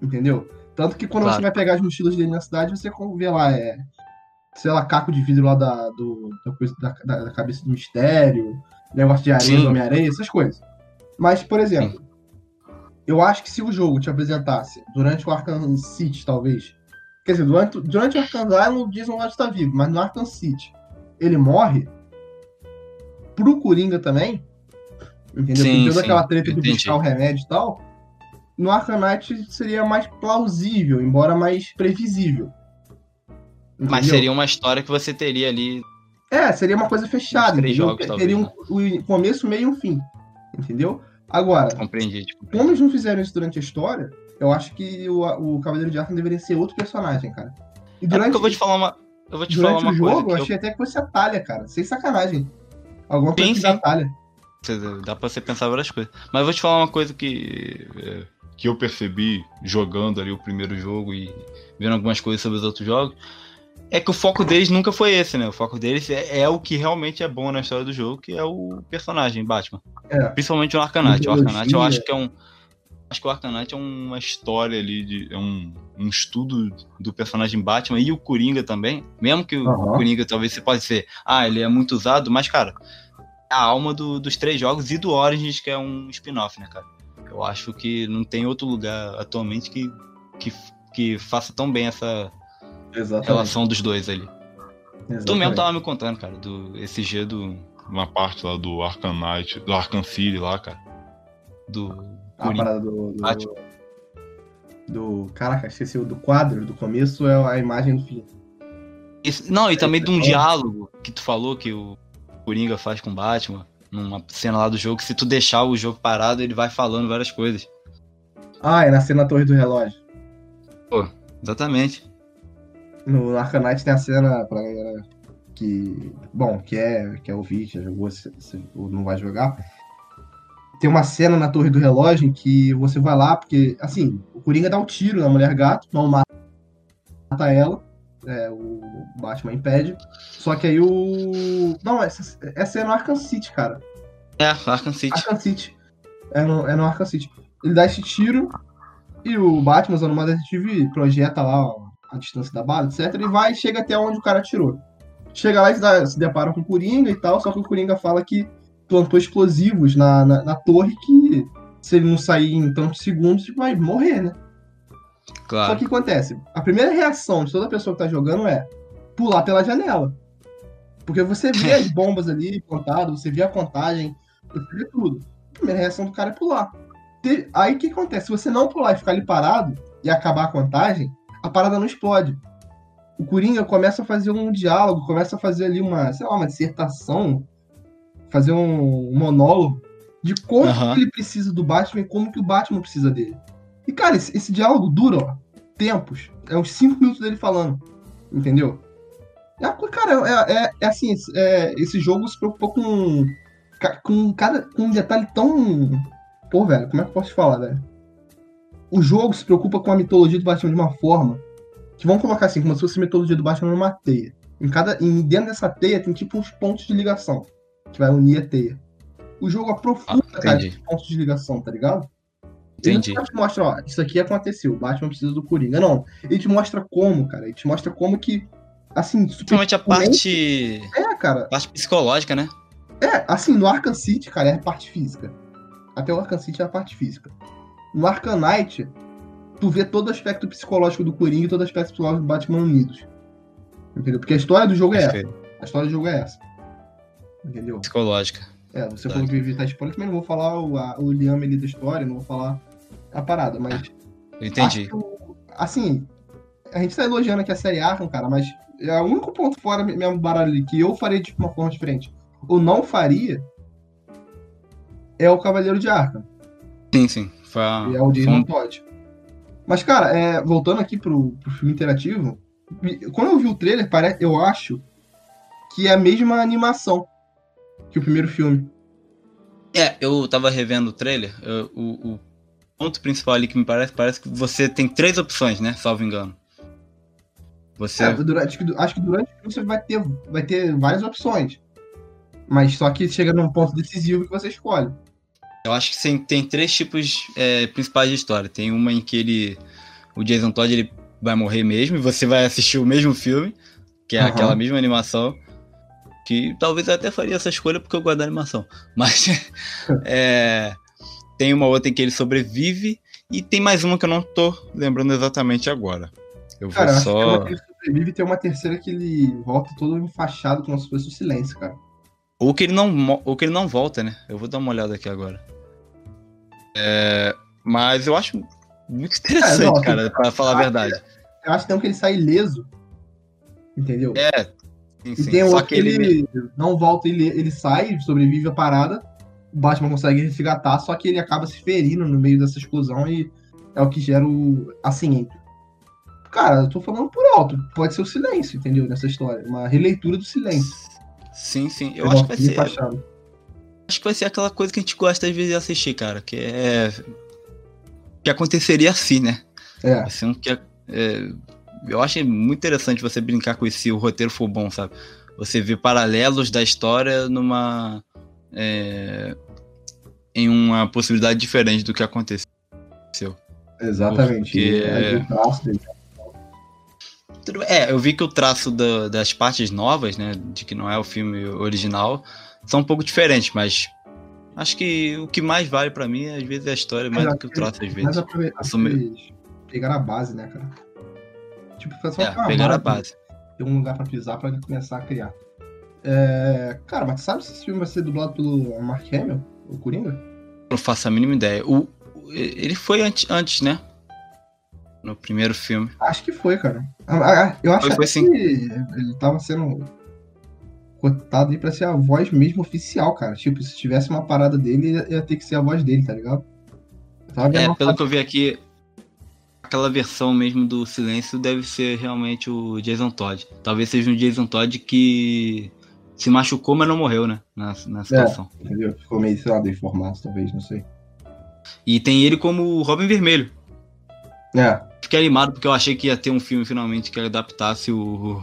Entendeu? Tanto que quando Claro. você vai pegar as mochilas dele na cidade, você vê lá, é. Sei lá, caco de vidro lá da, do, da, coisa, da, da- da cabeça do mistério, negócio de areia Sim. do Homem-Aranha, essas coisas. Mas, por exemplo, eu acho que se o jogo te apresentasse durante o Arkham City, talvez. Quer dizer, durante, durante o Arkham Island, o Jason Lodge tá vivo, mas no Arkham City ele morre. Pro Coringa também. Entendeu? Sim, toda sim, aquela treta de buscar o remédio e tal. No Arkham Knight seria mais plausível, embora mais previsível. Mas seria uma história que você teria ali. É, seria uma coisa fechada. Três jogos, Teria um, talvez, um começo, meio e um fim. Entendeu? Agora, Compreendi. Tipo, como eles não fizeram isso durante a história, eu acho que o, o Cavaleiro de Arkham deveria ser outro personagem, cara. E É durante, porque eu vou te falar uma. Eu vou te falar durante uma o jogo, eu achei até que fosse a talha, cara. Sem sacanagem. Alguma coisa Sim, talha. Dá pra você pensar várias coisas. Mas eu vou te falar uma coisa que, é, que eu percebi jogando ali o primeiro jogo e vendo algumas coisas sobre os outros jogos. É que o foco deles nunca foi esse, né? O foco deles é, é o que realmente é bom na história do jogo, que é o personagem Batman. É. Principalmente o Arcanite. O Arcanite eu acho que é um. Acho que o Arcanite é uma história ali, de, é um, um estudo do personagem Batman e o Coringa também. Mesmo que o Aham. Coringa talvez você pode ser, ah, ele é muito usado, mas, cara, é a alma do- dos três jogos e do Origins, que é um spin-off, né, cara? Eu acho que não tem outro lugar atualmente que, que, que faça tão bem essa Exatamente. relação dos dois ali. Tu mesmo Exatamente. tava me contando, cara, do SG do. Uma parte lá do Arkham Knight, do Arkham City lá, cara. do A parada do. do, Batman. do- Caraca, esqueci o do quadro, do começo é a imagem do fim. Isso- não, e também de um é. diálogo que tu falou que o Coringa faz com o Batman, numa cena lá do jogo, que se tu deixar o jogo parado, ele vai falando várias coisas. Ah, é na cena Torre do Relógio. Exatamente. No Arcanite tem a cena pra galera que. Bom, que é, que é ouvir, já jogou, se, se- ou não vai jogar. Tem uma cena na Torre do Relógio em que você vai lá, porque, assim, o Coringa dá um tiro na mulher gato, não mata ela. é, o Batman impede. Só que aí o. Não, essa, essa é no Arkham City, cara. É, Arkham City. Arkham City. É no, é no Arkham City. Ele dá esse tiro e o Batman, usando uma detetive, projeta lá ó, a distância da bala, etc. E vai e chega até onde o cara atirou. Chega lá e se, dá- se depara com o Coringa e tal, só que o Coringa fala que plantou explosivos na, na, na torre que se ele não sair em tantos segundos, vai morrer, né? Só Claro. que o que acontece? A primeira reação de toda pessoa que tá jogando é pular pela janela. Porque você vê as bombas ali plantadas, você vê a contagem, você vê tudo. A primeira reação do cara é pular. Aí o que acontece? Se você não pular e ficar ali parado e acabar a contagem, a parada não explode. O Coringa começa a fazer um diálogo, começa a fazer ali uma, sei lá, uma dissertação, fazer um monólogo De como Aham. ele precisa do Batman e como que o Batman precisa dele. E, cara, esse, esse diálogo dura, ó, tempos. É uns 5 minutos dele falando. Entendeu? É, cara, é, é- é assim, esse- é, esse jogo se preocupou com, com cada com um detalhe tão. Pô, velho, como é que eu posso te falar, velho? O jogo se preocupa com a mitologia do Batman de uma forma que vamos colocar assim, como se fosse a mitologia do Batman numa teia. Em cada, em, dentro dessa teia tem tipo uns pontos de ligação que vai unir a teia. O jogo aprofunda, Ah, cara, esses pontos de ligação, tá ligado? Ele Entendi. não só te mostra, ó, isso aqui aconteceu, o Batman precisa do Coringa. Não, ele te mostra como, cara. Ele te mostra como que, assim. Principalmente a parte, É, cara. parte psicológica, né? É, assim, no Arkham City, cara, é a parte física. Até o Arkham City é a parte física. No Knight, tu vê todo o aspecto psicológico do Coringa e todo o aspecto psicológico do Batman unidos. Entendeu? Porque a história do jogo é essa. Perfeito. A história do jogo é essa. Entendeu? Psicológica. É, você Verdade. falou que ia evitar spoiler, também não vou falar o, a, o Liam ali da história, não vou falar a parada, mas Eu entendi. Assim, a gente tá elogiando aqui a série Arkham, cara, mas é o único ponto fora mesmo baralho ali que eu faria de uma forma diferente. Ou não faria é o Cavaleiro de Arkham, Sim, sim. Foi a- e é o foi um- Todd. Mas, cara, é, voltando aqui pro, pro filme interativo, quando eu vi o trailer, parece, eu acho que é a mesma animação que o primeiro filme. É, eu tava revendo o trailer. eu- o, o ponto principal ali que me parece, parece que você tem três opções, né? Salvo engano. Você. É, acho, que, acho que durante o filme você vai ter, vai ter várias opções. Mas só que chega num ponto decisivo que você escolhe. Eu acho que tem, três tipos é, principais de história. Tem uma em que ele. O Jason Todd ele vai morrer mesmo e você vai assistir o mesmo filme, que é Aham. aquela mesma animação. Que talvez eu até faria essa escolha porque eu gosto da animação. Mas é, tem uma outra em que ele sobrevive e tem mais uma que eu não tô lembrando exatamente agora. Eu vou Cara, acho que tem só. uma que ele sobrevive e tem uma terceira que ele volta todo enfaixado como se fosse o silêncio, cara. Ou que ele não, ou que ele não volta, né? Eu vou dar uma olhada aqui agora. É, mas eu acho muito interessante, É, não, cara, pra falar a verdade. Eu acho que tem um que ele sai ileso. Entendeu? É, sim, e sim. tem Só outro que ele. não volta, ele, ele sai, sobrevive a parada. O Batman consegue resgatar, só que ele acaba se ferindo no meio dessa explosão e é o que gera o. Assim. Cara, eu tô falando por alto. Pode ser o silêncio, entendeu? Nessa história. Uma releitura do silêncio. Sim, sim. Eu Ele acho que vai ser. enfaixado. Acho que vai ser aquela coisa que a gente gosta às vezes de assistir, cara. Que é. Que aconteceria assim, né? É. Um que. é- é, eu acho muito interessante você brincar com isso se o roteiro for bom, sabe? Você vê paralelos da história numa. é, em uma possibilidade diferente do que aconteceu. Exatamente. Porque- É É, eu vi que o traço da- das partes novas, né, de que não é o filme original, são um pouco diferentes, mas acho que o que mais vale pra mim, às vezes, é a história, mais do que o traço, às Mas vezes. meio- eles pegaram a base, né, cara? Tipo, só É, uma pegar a base. Ter um lugar pra pisar pra ele começar a criar. É, Cara, mas sabe se esse filme vai ser dublado pelo Mark Hamill, o Coringa? Não faço a mínima ideia. O, ele foi antes, antes, né? No primeiro filme. Acho que foi, cara. Ah, ah, Eu acho até sim. que ele tava sendo cotado aí pra ser a voz mesmo oficial, cara. Tipo, se tivesse uma parada dele, ia- ia ter que ser a voz dele, tá ligado? É, pelo que eu vi aqui, aquela versão mesmo do silêncio deve ser realmente o Jason Todd. Talvez seja um Jason Todd que se machucou, mas não morreu, né? Na, na situação. Entendeu? Ficou meio, sei lá, deformado, talvez, não sei. E tem ele como o Robin Vermelho. É, Fiquei animado porque eu achei que ia ter um filme finalmente que adaptasse o,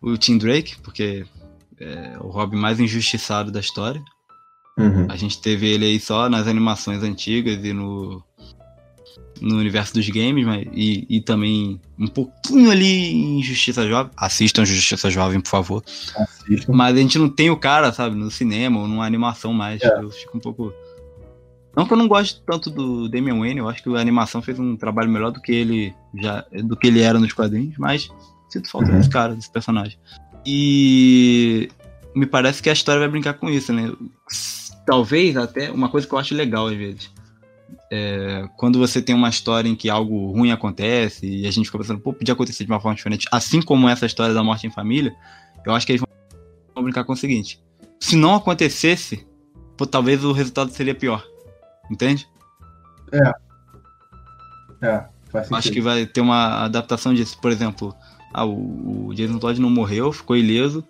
o Tim Drake, porque é o Robin mais injustiçado da história. uhum. A gente teve ele aí só nas animações antigas e no, no universo dos games, mas, e, e também um pouquinho ali em Justiça Jovem. Assistam Justiça Jovem, por favor. assistam. Mas a gente não tem o cara, sabe, no cinema ou numa animação mais. É. Eu fico um pouco. Não que eu não goste tanto do Damian Wayne, eu acho que a animação fez um trabalho melhor do que ele já do que ele era nos quadrinhos, mas sinto falta Uhum. desse cara, desse personagem. E me parece que a história vai brincar com isso, né? Talvez até uma coisa que eu acho legal às vezes. É, quando você tem uma história em que algo ruim acontece e a gente fica pensando, pô, podia acontecer de uma forma diferente, assim como essa história da morte em família, eu acho que eles vão brincar com o seguinte: se não acontecesse, pô, talvez o resultado seria pior. Entende? É, faz sentido. Acho que vai ter uma adaptação disso. Por exemplo, ah, o, o Jason Todd não morreu, ficou ileso,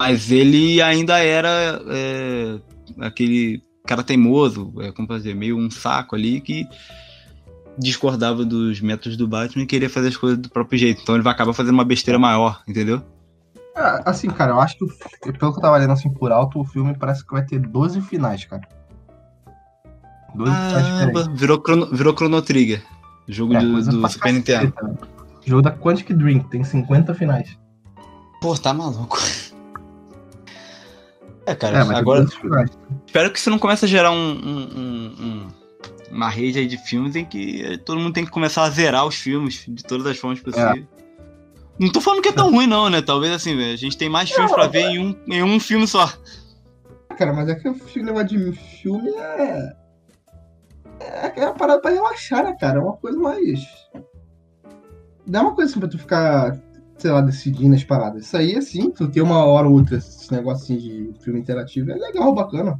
mas ele ainda era é, aquele cara teimoso, é, como fazer, meio um saco ali que discordava dos métodos do Batman e queria fazer as coisas do próprio jeito. Então ele vai acabar fazendo uma besteira maior, entendeu? É, assim, cara, eu acho que, pelo que eu tava lendo assim por alto, o filme parece que vai ter 12 finais, cara. 12 finais diferentes. Caramba, virou Chrono, virou Chrono Trigger. Jogo É, do, do Super Nintendo. Jogo da Quantic Dream, tem 50 finais. Pô, tá maluco. É, cara, É, agora 12 finais. espero que isso não comece a gerar um, um- um- um- uma rede aí de filmes em que todo mundo tem que começar a zerar os filmes de todas as formas possíveis. Não tô falando que é tão ruim, não, né? Talvez assim, a gente tem mais filmes pra ver em um, em um filme só. Cara, mas é que o negócio de filme é. É, é uma parada pra relaxar, né, cara? É uma coisa mais. Não é uma coisa assim pra tu ficar, sei lá, decidindo as paradas. Isso aí, assim, tu ter uma hora ou outra esse negócio assim de filme interativo é legal, bacana.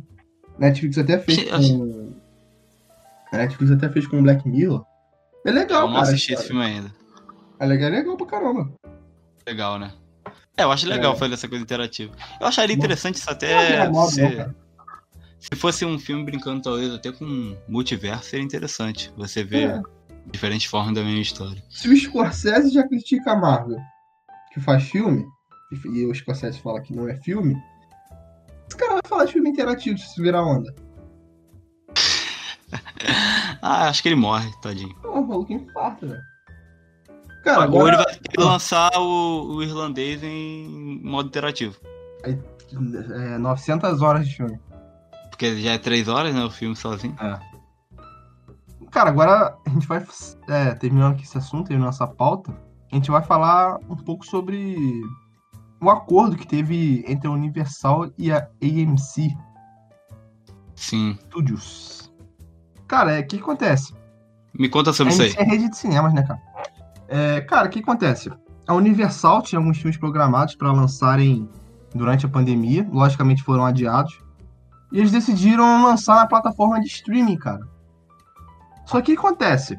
Netflix até fez com. A Netflix até fez com Black Mirror. É legal, eu não cara. assisti esse filme ainda. É legal, é legal pra caramba. Legal, né? É, eu acho legal É. fazer essa coisa interativa. Eu acharia interessante isso até. se, não, cara. se fosse um filme brincando, talvez até com multiverso, seria interessante. Você ver É. diferentes formas da mesma história. Se o Scorsese já critica a Marvel, que faz filme, e o Scorsese fala que não é filme, esse cara vai falar de filme interativo se virar onda. Ah, acho que ele morre, tadinho. Pô, o maluco infarta, velho. Cara, Ou ele agora vai ter que lançar o, o irlandês em modo interativo. é, 900 horas de filme. Porque já é três horas, né? O filme sozinho. Cara, agora a gente vai, é, terminando aqui esse assunto, terminando essa pauta, a gente vai falar um pouco sobre o acordo que teve entre a Universal e a AMC Sim. Studios. Cara, é, o que acontece? Me conta sobre isso aí. É rede de cinemas, né, cara? É, cara, o que acontece? A Universal tinha alguns filmes programados para lançarem durante a pandemia, logicamente foram adiados. E eles decidiram lançar na plataforma de streaming, cara. Só que o que acontece?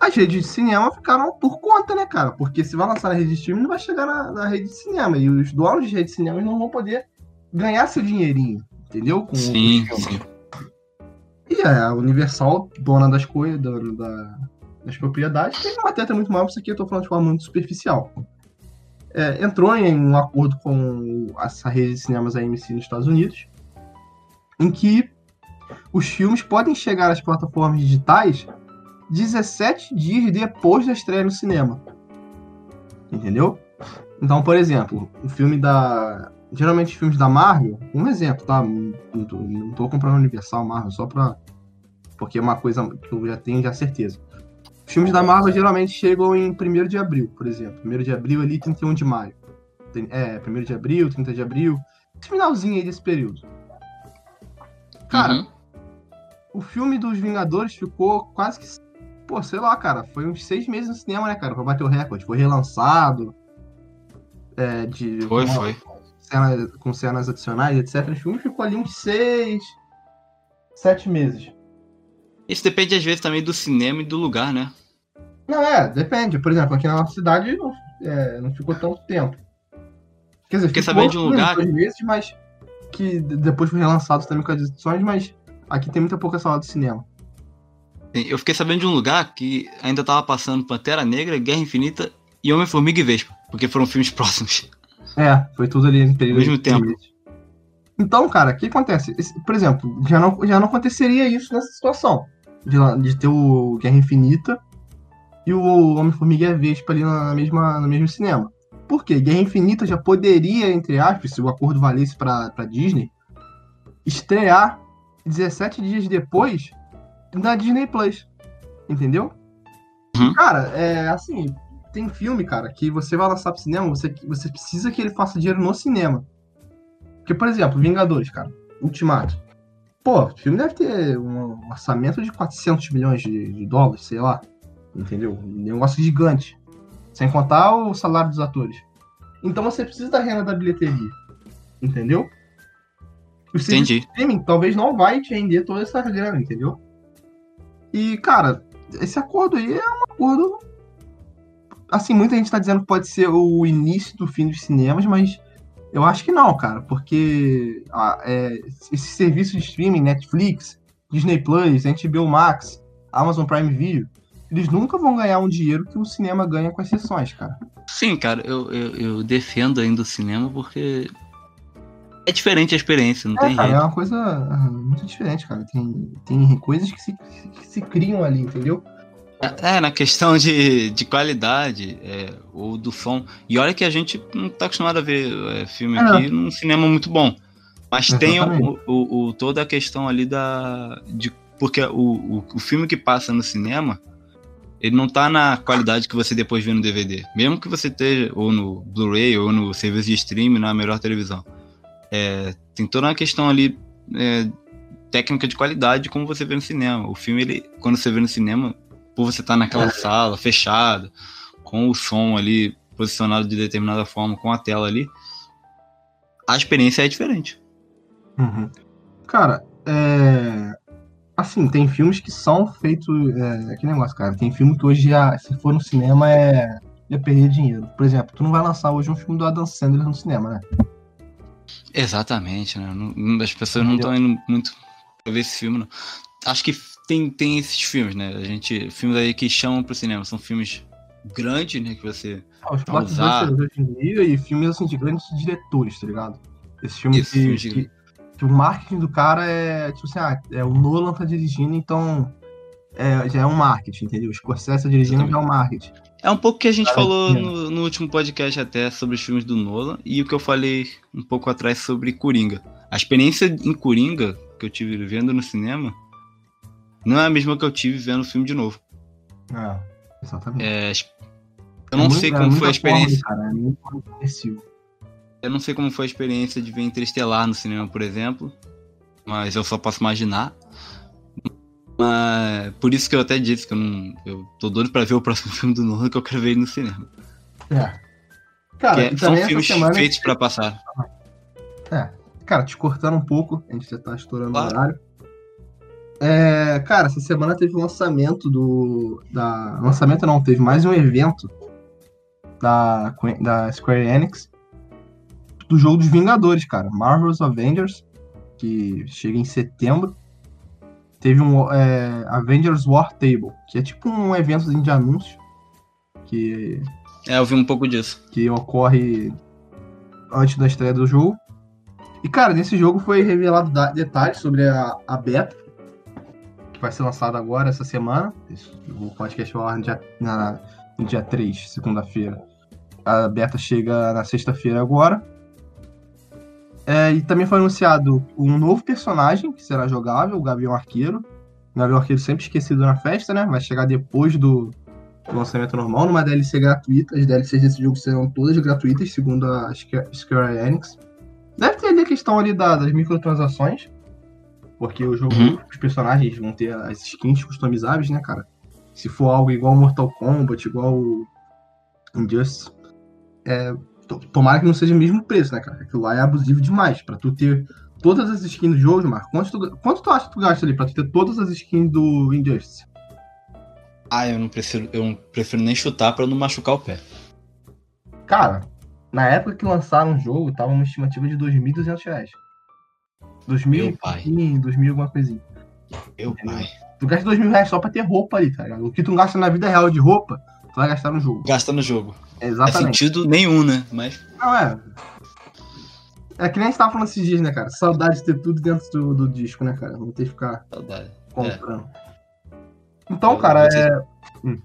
As redes de cinema ficaram por conta, né, cara? Porque se vai lançar na rede de streaming, não vai chegar na, na rede de cinema. E os donos de rede de cinema não vão poder ganhar seu dinheirinho, entendeu? Com Sim, sim. E a Universal, dona das coisas, dona da- das propriedades, tem uma treta muito maior, isso aqui eu tô falando de forma muito superficial. É, entrou em um acordo com essa rede de cinemas AMC nos Estados Unidos, em que os filmes podem chegar às plataformas digitais 17 dias depois da estreia no cinema. Entendeu? Então, por exemplo, o filme da. Geralmente filmes da Marvel, um exemplo, tá? Não tô, não tô comprando Universal Marvel só pra. Porque é uma coisa que eu já tenho já certeza. Os filmes da Marvel geralmente chegam em 1 de abril, por exemplo. 1 de abril ali, 31 de maio. É, 1 de abril, 30 de abril. Esse finalzinho aí desse período. Cara, Uhum. O filme dos Vingadores ficou quase que. Pô, sei lá, cara. Foi uns seis meses no cinema, né, cara? Pra bater o recorde. Foi relançado. É, de, Foi, com, foi. cena- com cenas adicionais, etc. O filme ficou ali uns seis. Sete meses. Isso depende às vezes também do cinema e do lugar, né? Não, é, depende. Por exemplo, aqui na nossa cidade não, é, não ficou tanto tempo. Quer dizer, Fiquei ficou sabendo de um lugar- dois meses, mas que depois foi relançado também com as edições, mas aqui tem muita pouca sala de cinema. Eu fiquei sabendo de um lugar que ainda tava passando Pantera Negra, Guerra Infinita e Homem-Formiga e Vespa. Porque foram filmes próximos. É, foi tudo ali no período. Ao mesmo tempo. Então, cara, o que acontece? Por exemplo, já não, já não aconteceria isso nessa situação. De, de ter o Guerra Infinita e o Homem-Formiga e a Vespa ali na mesma, no mesmo cinema. Por quê? Guerra Infinita já poderia, entre aspas, se o acordo valesse pra, pra Disney, estrear 17 dias depois na Disney Plus. Entendeu? Uhum. Cara, é assim, tem filme, cara, que você vai lançar pro cinema, você, você precisa que ele faça dinheiro no cinema. Porque, por exemplo, Vingadores, cara, Ultimato. Pô, o filme deve ter um orçamento de 400 milhões de, de dólares, sei lá. Entendeu? Um negócio gigante. Sem contar o salário dos atores. Então você precisa da renda da bilheteria. Entendeu? O Entendi. streaming talvez não vai te render toda essa grana, entendeu? E, cara, esse acordo aí é um acordo. Assim, muita gente tá dizendo que pode ser o início do fim dos cinemas, mas eu acho que não, cara, porque ah, é, esse serviço de streaming, Netflix, Disney Plus, HBO Max, Amazon Prime Video, eles nunca vão ganhar um dinheiro que o cinema ganha com as sessões, cara. Sim, cara, eu, eu, eu defendo ainda o cinema porque é diferente a experiência, não É, tem cara, é jeito. uma coisa ah, muito diferente, cara. Tem, tem coisas que se, que se criam ali, entendeu? É, na questão de, de qualidade é, ou do som. E olha que a gente não tá acostumado a ver é, filme É. aqui num cinema muito bom. Mas tem o, Exatamente. o- o- toda a questão ali da. De, porque o, o, o filme que passa no cinema, ele não tá na qualidade que você depois vê no DVD. Mesmo que você esteja ou no Blu-ray ou no serviço de streaming, na melhor televisão. É, tem toda uma questão ali é, técnica de qualidade como você vê no cinema. O filme, ele, quando você vê no cinema, por você estar naquela É. sala fechada, com o som ali posicionado de determinada forma, com a tela ali, a experiência é diferente. Uhum. Cara, é. Assim, tem filmes que são feitos. É, que negócio, cara. Tem filme que hoje, já, se for no cinema, é. ia perder dinheiro. Por exemplo, tu não vai lançar hoje um filme do Adam Sandler no cinema, né? Exatamente, né? As pessoas não estão indo muito pra ver esse filme, não. Acho que tem, tem esses filmes, né? A gente, filmes aí que chamam pro cinema, são filmes grandes, né? Que você. Ah, os blockbusters hoje em dia e filmes assim de grandes diretores, tá ligado? Esses filmes Isso, que, filmes de- que, que o marketing do cara é tipo assim, ah, é, o Nolan tá dirigindo, então é, já é um marketing, entendeu? O Scorsese dirigindo já é um marketing. É um pouco que a gente Cara, falou no, no último podcast até sobre os filmes do Nolan e o que eu falei um pouco atrás sobre Coringa. A experiência em Coringa que eu tive vendo no cinema não é a mesma que eu tive vendo o filme de novo. É, exatamente. É, eu É não muito- sei é como foi a experiência. forma, cara, é muito imersivo. Eu não sei como foi a experiência de ver Interestelar no cinema, por exemplo. Mas eu só posso imaginar. Mas por isso que eu até disse que eu não. Eu tô doido pra ver o próximo filme do Nolan que eu quero ver ele no cinema. É. Cara, é- são filmes semana. feitos pra passar. Cara, te cortando um pouco, a gente já tá estourando Claro. o horário. É, cara, essa semana teve o lançamento do. Da, lançamento não, teve mais um evento da, da Square Enix do jogo dos Vingadores, cara. Marvel's Avengers, que chega em setembro. Teve um é, Avengers War Table, que é tipo um evento de anúncio que É, eu vi um pouco disso. que ocorre antes da estreia do jogo. E, cara, nesse jogo foi revelado detalhes sobre a, a beta, que vai ser lançada agora, essa semana. O podcast vai ar no dia, na- no dia 3, segunda-feira. A beta chega na sexta-feira agora. É, e também foi anunciado um novo personagem que será jogável, o Gavião Arqueiro. O Gavião Arqueiro sempre esquecido na festa, né? Vai chegar depois do, lançamento normal, numa DLC gratuita. As DLCs desse jogo serão todas gratuitas, segundo a Square Enix. Deve ter ali a questão ali da- das microtransações, porque o jogo, Uhum. os personagens vão ter as skins customizáveis, né, cara? Se for algo igual Mortal Kombat, igual o Injustice, é, tomara que não seja o mesmo preço, né, cara? Aquilo lá é abusivo demais. Pra tu ter todas as skins do jogo, Marco, quanto tu, quanto tu acha que tu gasta ali pra tu ter todas as skins do Injustice? Ah, eu não prefiro, eu não prefiro nem chutar pra não machucar o pé. Cara, na época que lançaram o jogo, tava uma estimativa de 2.200 reais. 2.000 Meu pai. e 2.000 alguma coisinha. Meu pai. Tu gasta 2.000 reais só pra ter roupa ali, tá ligado? O que tu gasta na vida real de roupa, tu vai gastar no jogo. Gasta no jogo. Não faz Exatamente. sentido nenhum, né? Mas. Não, é. É que nem a gente tava falando esses dias, né, cara? Saudade de ter tudo dentro do, do disco, né, cara? Não ter que ficar Saudade. comprando. Então, Eu cara, vou é.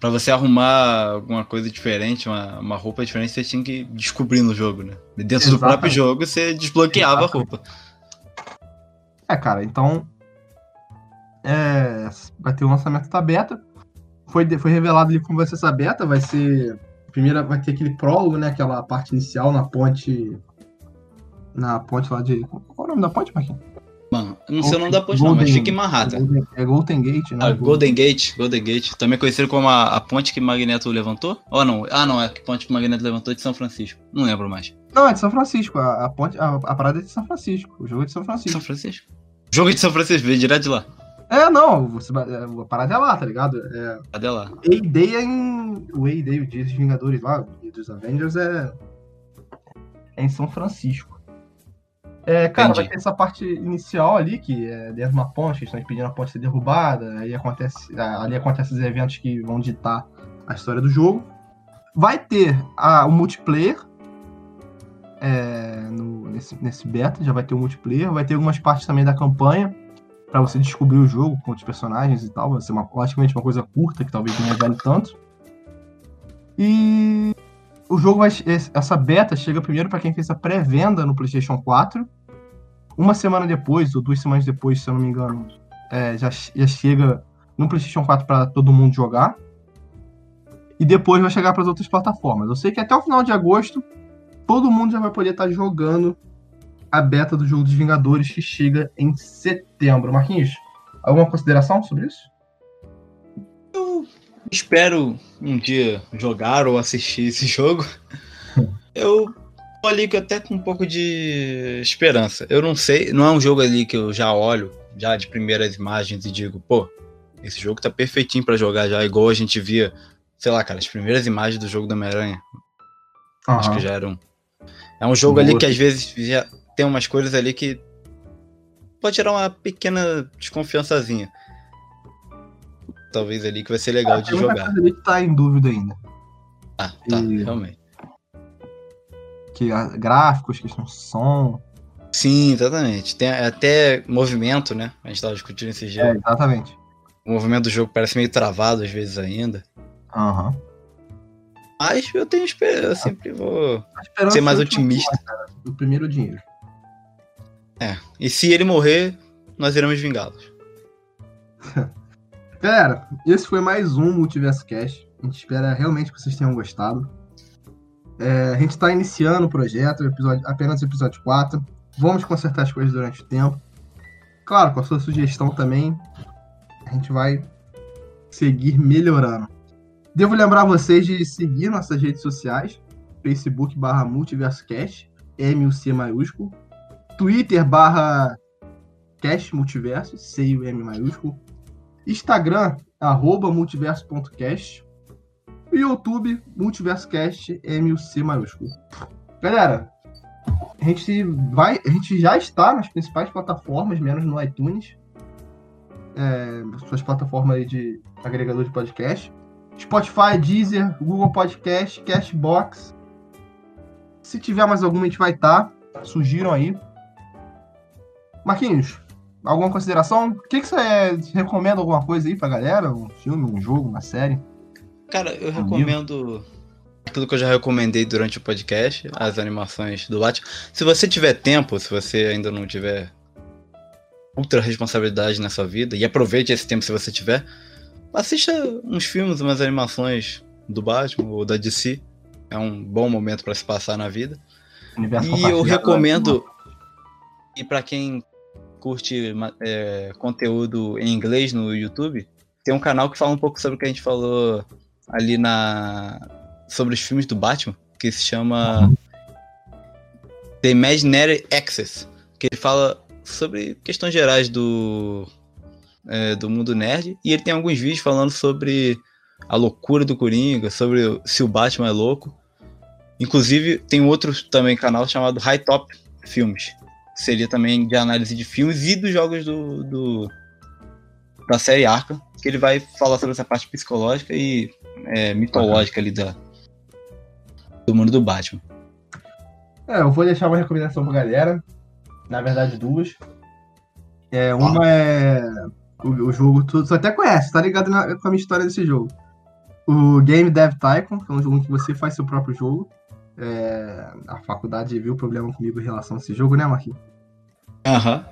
Pra você arrumar alguma coisa diferente, uma, uma roupa diferente, você tinha que descobrir no jogo, né? Dentro do Exatamente. próprio jogo, você desbloqueava a Exatamente. roupa. É, cara, então. É, vai ter o lançamento da beta. Foi, foi revelado ali como vai ser essa beta. Vai ser. Primeiro vai ter aquele prólogo, né? Aquela parte inicial na ponte. Na ponte lá de. Qual é o nome da ponte, Marquinhos? Mano, Não sei o nome da ponte, não, mas Golden- fica em Manhattan. Golden- É Golden Gate, né? Ah, Golden Gate, Golden Gate, também conhecido como a, a ponte que Magneto levantou? Ou não? Ah, não, é a ponte que Magneto levantou de São Francisco. Não lembro mais. Não, é de São Francisco. A, a ponte, a, a parada é de São Francisco. O jogo é de São Francisco. São Francisco? Jogo de São Francisco, veio direto de lá. É, não. Você, é, a parada é lá, tá ligado? É, Cadê lá? A-Day é em. O A-Day, o Dia dos Vingadores lá, o Dia dos Avengers é. É em São Francisco. É, cara, Entendi. vai ter essa parte inicial ali, que é dentro de uma ponte, que estão impedindo a ponte ser derrubada, aí acontece, ali acontecem os eventos que vão ditar a história do jogo. Vai ter a, o multiplayer é, no- nesse, nesse beta, já vai ter o multiplayer, vai ter algumas partes também da campanha pra você descobrir o jogo com os personagens e tal. Vai ser uma, logicamente uma coisa curta, que talvez não revele tanto. E o jogo vai. Essa beta chega primeiro pra quem fez a pré-venda no PlayStation 4. Uma semana depois, ou duas semanas depois, se eu não me engano, é, já, já chega no PlayStation 4 pra todo mundo jogar. E depois vai chegar para as outras plataformas. Eu sei que até o final de agosto, todo mundo já vai poder estar jogando a beta do jogo dos Vingadores, que chega em setembro. Marquinhos, alguma consideração sobre isso? Espero um dia jogar ou assistir esse jogo. Eu tô ali que até com um pouco de esperança. Eu não sei, não é um jogo ali que eu já olho, já de primeiras imagens e digo, pô, esse jogo tá perfeitinho pra jogar já, igual a gente via, sei lá, cara, as primeiras imagens do jogo do Homem-Aranha. Acho que já eram. É um jogo ali Boa. que às vezes já tem umas coisas ali que pode gerar uma pequena desconfiançazinha. Talvez ali que vai ser legal de Tem muita jogar. coisa ali que tá em dúvida ainda. Ah, tá, E- realmente. Que gráficos, questão de som. Sim, exatamente. Tem até movimento, né? A gente tava discutindo esse É, dia. exatamente. O movimento do jogo parece meio travado às vezes ainda. Aham. Mas eu tenho esperança, eu sempre vou. Ser mais é otimista. cara. O primeiro dinheiro. É. E se ele morrer, nós iremos vingá-los. Galera, esse foi mais um Multiverso Cast. A gente espera realmente que vocês tenham gostado. É, a gente está iniciando o projeto, episódio- apenas episódio 4. Vamos consertar as coisas durante o tempo. Claro, com a sua sugestão também, a gente vai seguir melhorando. Devo lembrar vocês de seguir nossas redes sociais, Facebook barra MultiversoCast, M-U-C maiúsculo, Twitter barra Cast Multiverso, C-U-M maiúsculo, Instagram, arroba multiverso.cast. E YouTube, multiversocast, MUC maiúsculo. Galera, a gente vai. A gente já está nas principais plataformas, menos no iTunes. É, suas plataformas de agregador de podcast. Spotify, Deezer, Google Podcast, Cashbox. Se tiver mais alguma, a gente vai estar. Sugiram aí. Marquinhos, Alguma consideração? O que, que você recomenda alguma coisa aí pra galera? Um filme, um jogo, uma série? Cara, eu Um recomendo aquilo que eu já recomendei durante o podcast, as animações do Batman. Se você tiver tempo, se você ainda não tiver ultra responsabilidade na sua vida, e aproveite esse tempo se você tiver, assista uns filmes, umas animações do Batman ou da DC. É um bom momento para se passar na vida. E eu recomendo. E pra quem curte é, conteúdo em inglês no YouTube, tem um canal que fala um pouco sobre o que a gente falou ali na. sobre os filmes do Batman, que se chama The Imaginary Access, que ele fala sobre questões gerais do. é, do mundo nerd, e ele tem alguns vídeos falando sobre a loucura do Coringa, sobre se o Batman é louco. Inclusive, tem outro também canal chamado High Top Filmes. Seria também de análise de filmes e dos jogos do, do- da série Arkham, que ele vai falar sobre essa parte psicológica e é, mitológica ali da, do mundo do Batman. É, eu vou deixar uma recomendação pra galera. Na verdade, duas. É, uma é o, o jogo, tu, tu até conhece, tá ligado na- com a minha história desse jogo. O Game Dev Tycoon, que é um jogo em que você faz seu próprio jogo. É, a faculdade viu problema comigo em relação a esse jogo, né, Marquinhos? Aham.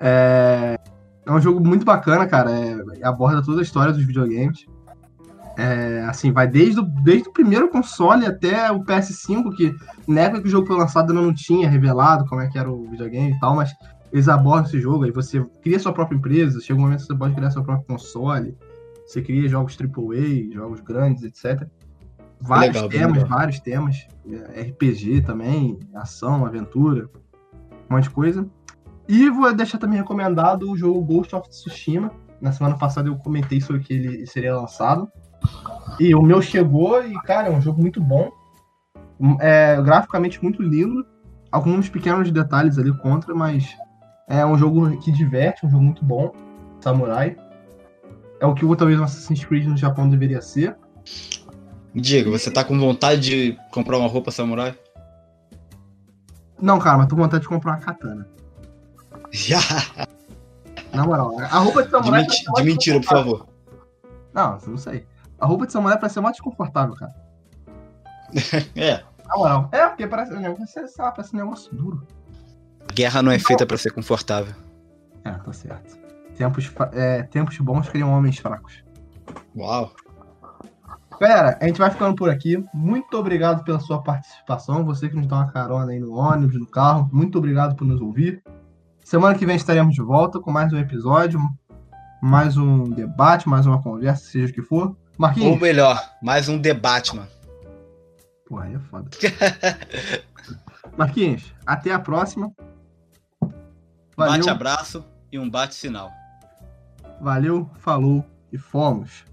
É, é um jogo muito bacana, cara. É, aborda toda a história dos videogames. É, assim, vai desde o, desde o primeiro console até o PS5, que na época que o jogo foi lançado ainda não tinha revelado como é que era o videogame e tal, mas eles abordam esse jogo, aí você cria sua própria empresa, chega um momento que você pode criar seu próprio console, você cria jogos AAA, jogos grandes, etc. Vários Legal, temas, legal. vários temas. é, RPG também, ação, aventura, um monte de coisa. E vou deixar também recomendado o jogo Ghost of Tsushima. Na semana passada eu comentei sobre que ele seria lançado. E o meu chegou e, cara, é um jogo muito bom. É graficamente muito lindo. Alguns pequenos detalhes ali contra, mas é um jogo que diverte, um jogo muito bom. Samurai. É o que talvez um Assassin's Creed no Japão deveria ser. Diga, você tá com vontade de comprar uma roupa samurai? Não, cara, mas tô com vontade de comprar uma katana. Já! Na moral, a roupa de De, samurai. menti- parece mais de mentira, por favor. Não, eu não sei. A roupa de samurai parece ser mais desconfortável, cara. É, Na moral. É, porque parece, negócio, sei lá, parece um negócio duro. guerra não é feita pra ser confortável. É, tá certo. Tempos, é, tempos bons criam homens fracos. Uau! Galera, a gente vai ficando por aqui. Muito obrigado pela sua participação. Você que nos dá uma carona aí no ônibus, no carro. Muito obrigado por nos ouvir. Semana que vem estaremos de volta com mais um episódio, mais um debate, mais uma conversa, seja o que for. Ou Marquinhos. melhor, mais um debate, mano. Porra, aí é foda. Marquinhos, até a próxima. Valeu, Bate abraço e um bate sinal. valeu, falou e fomos.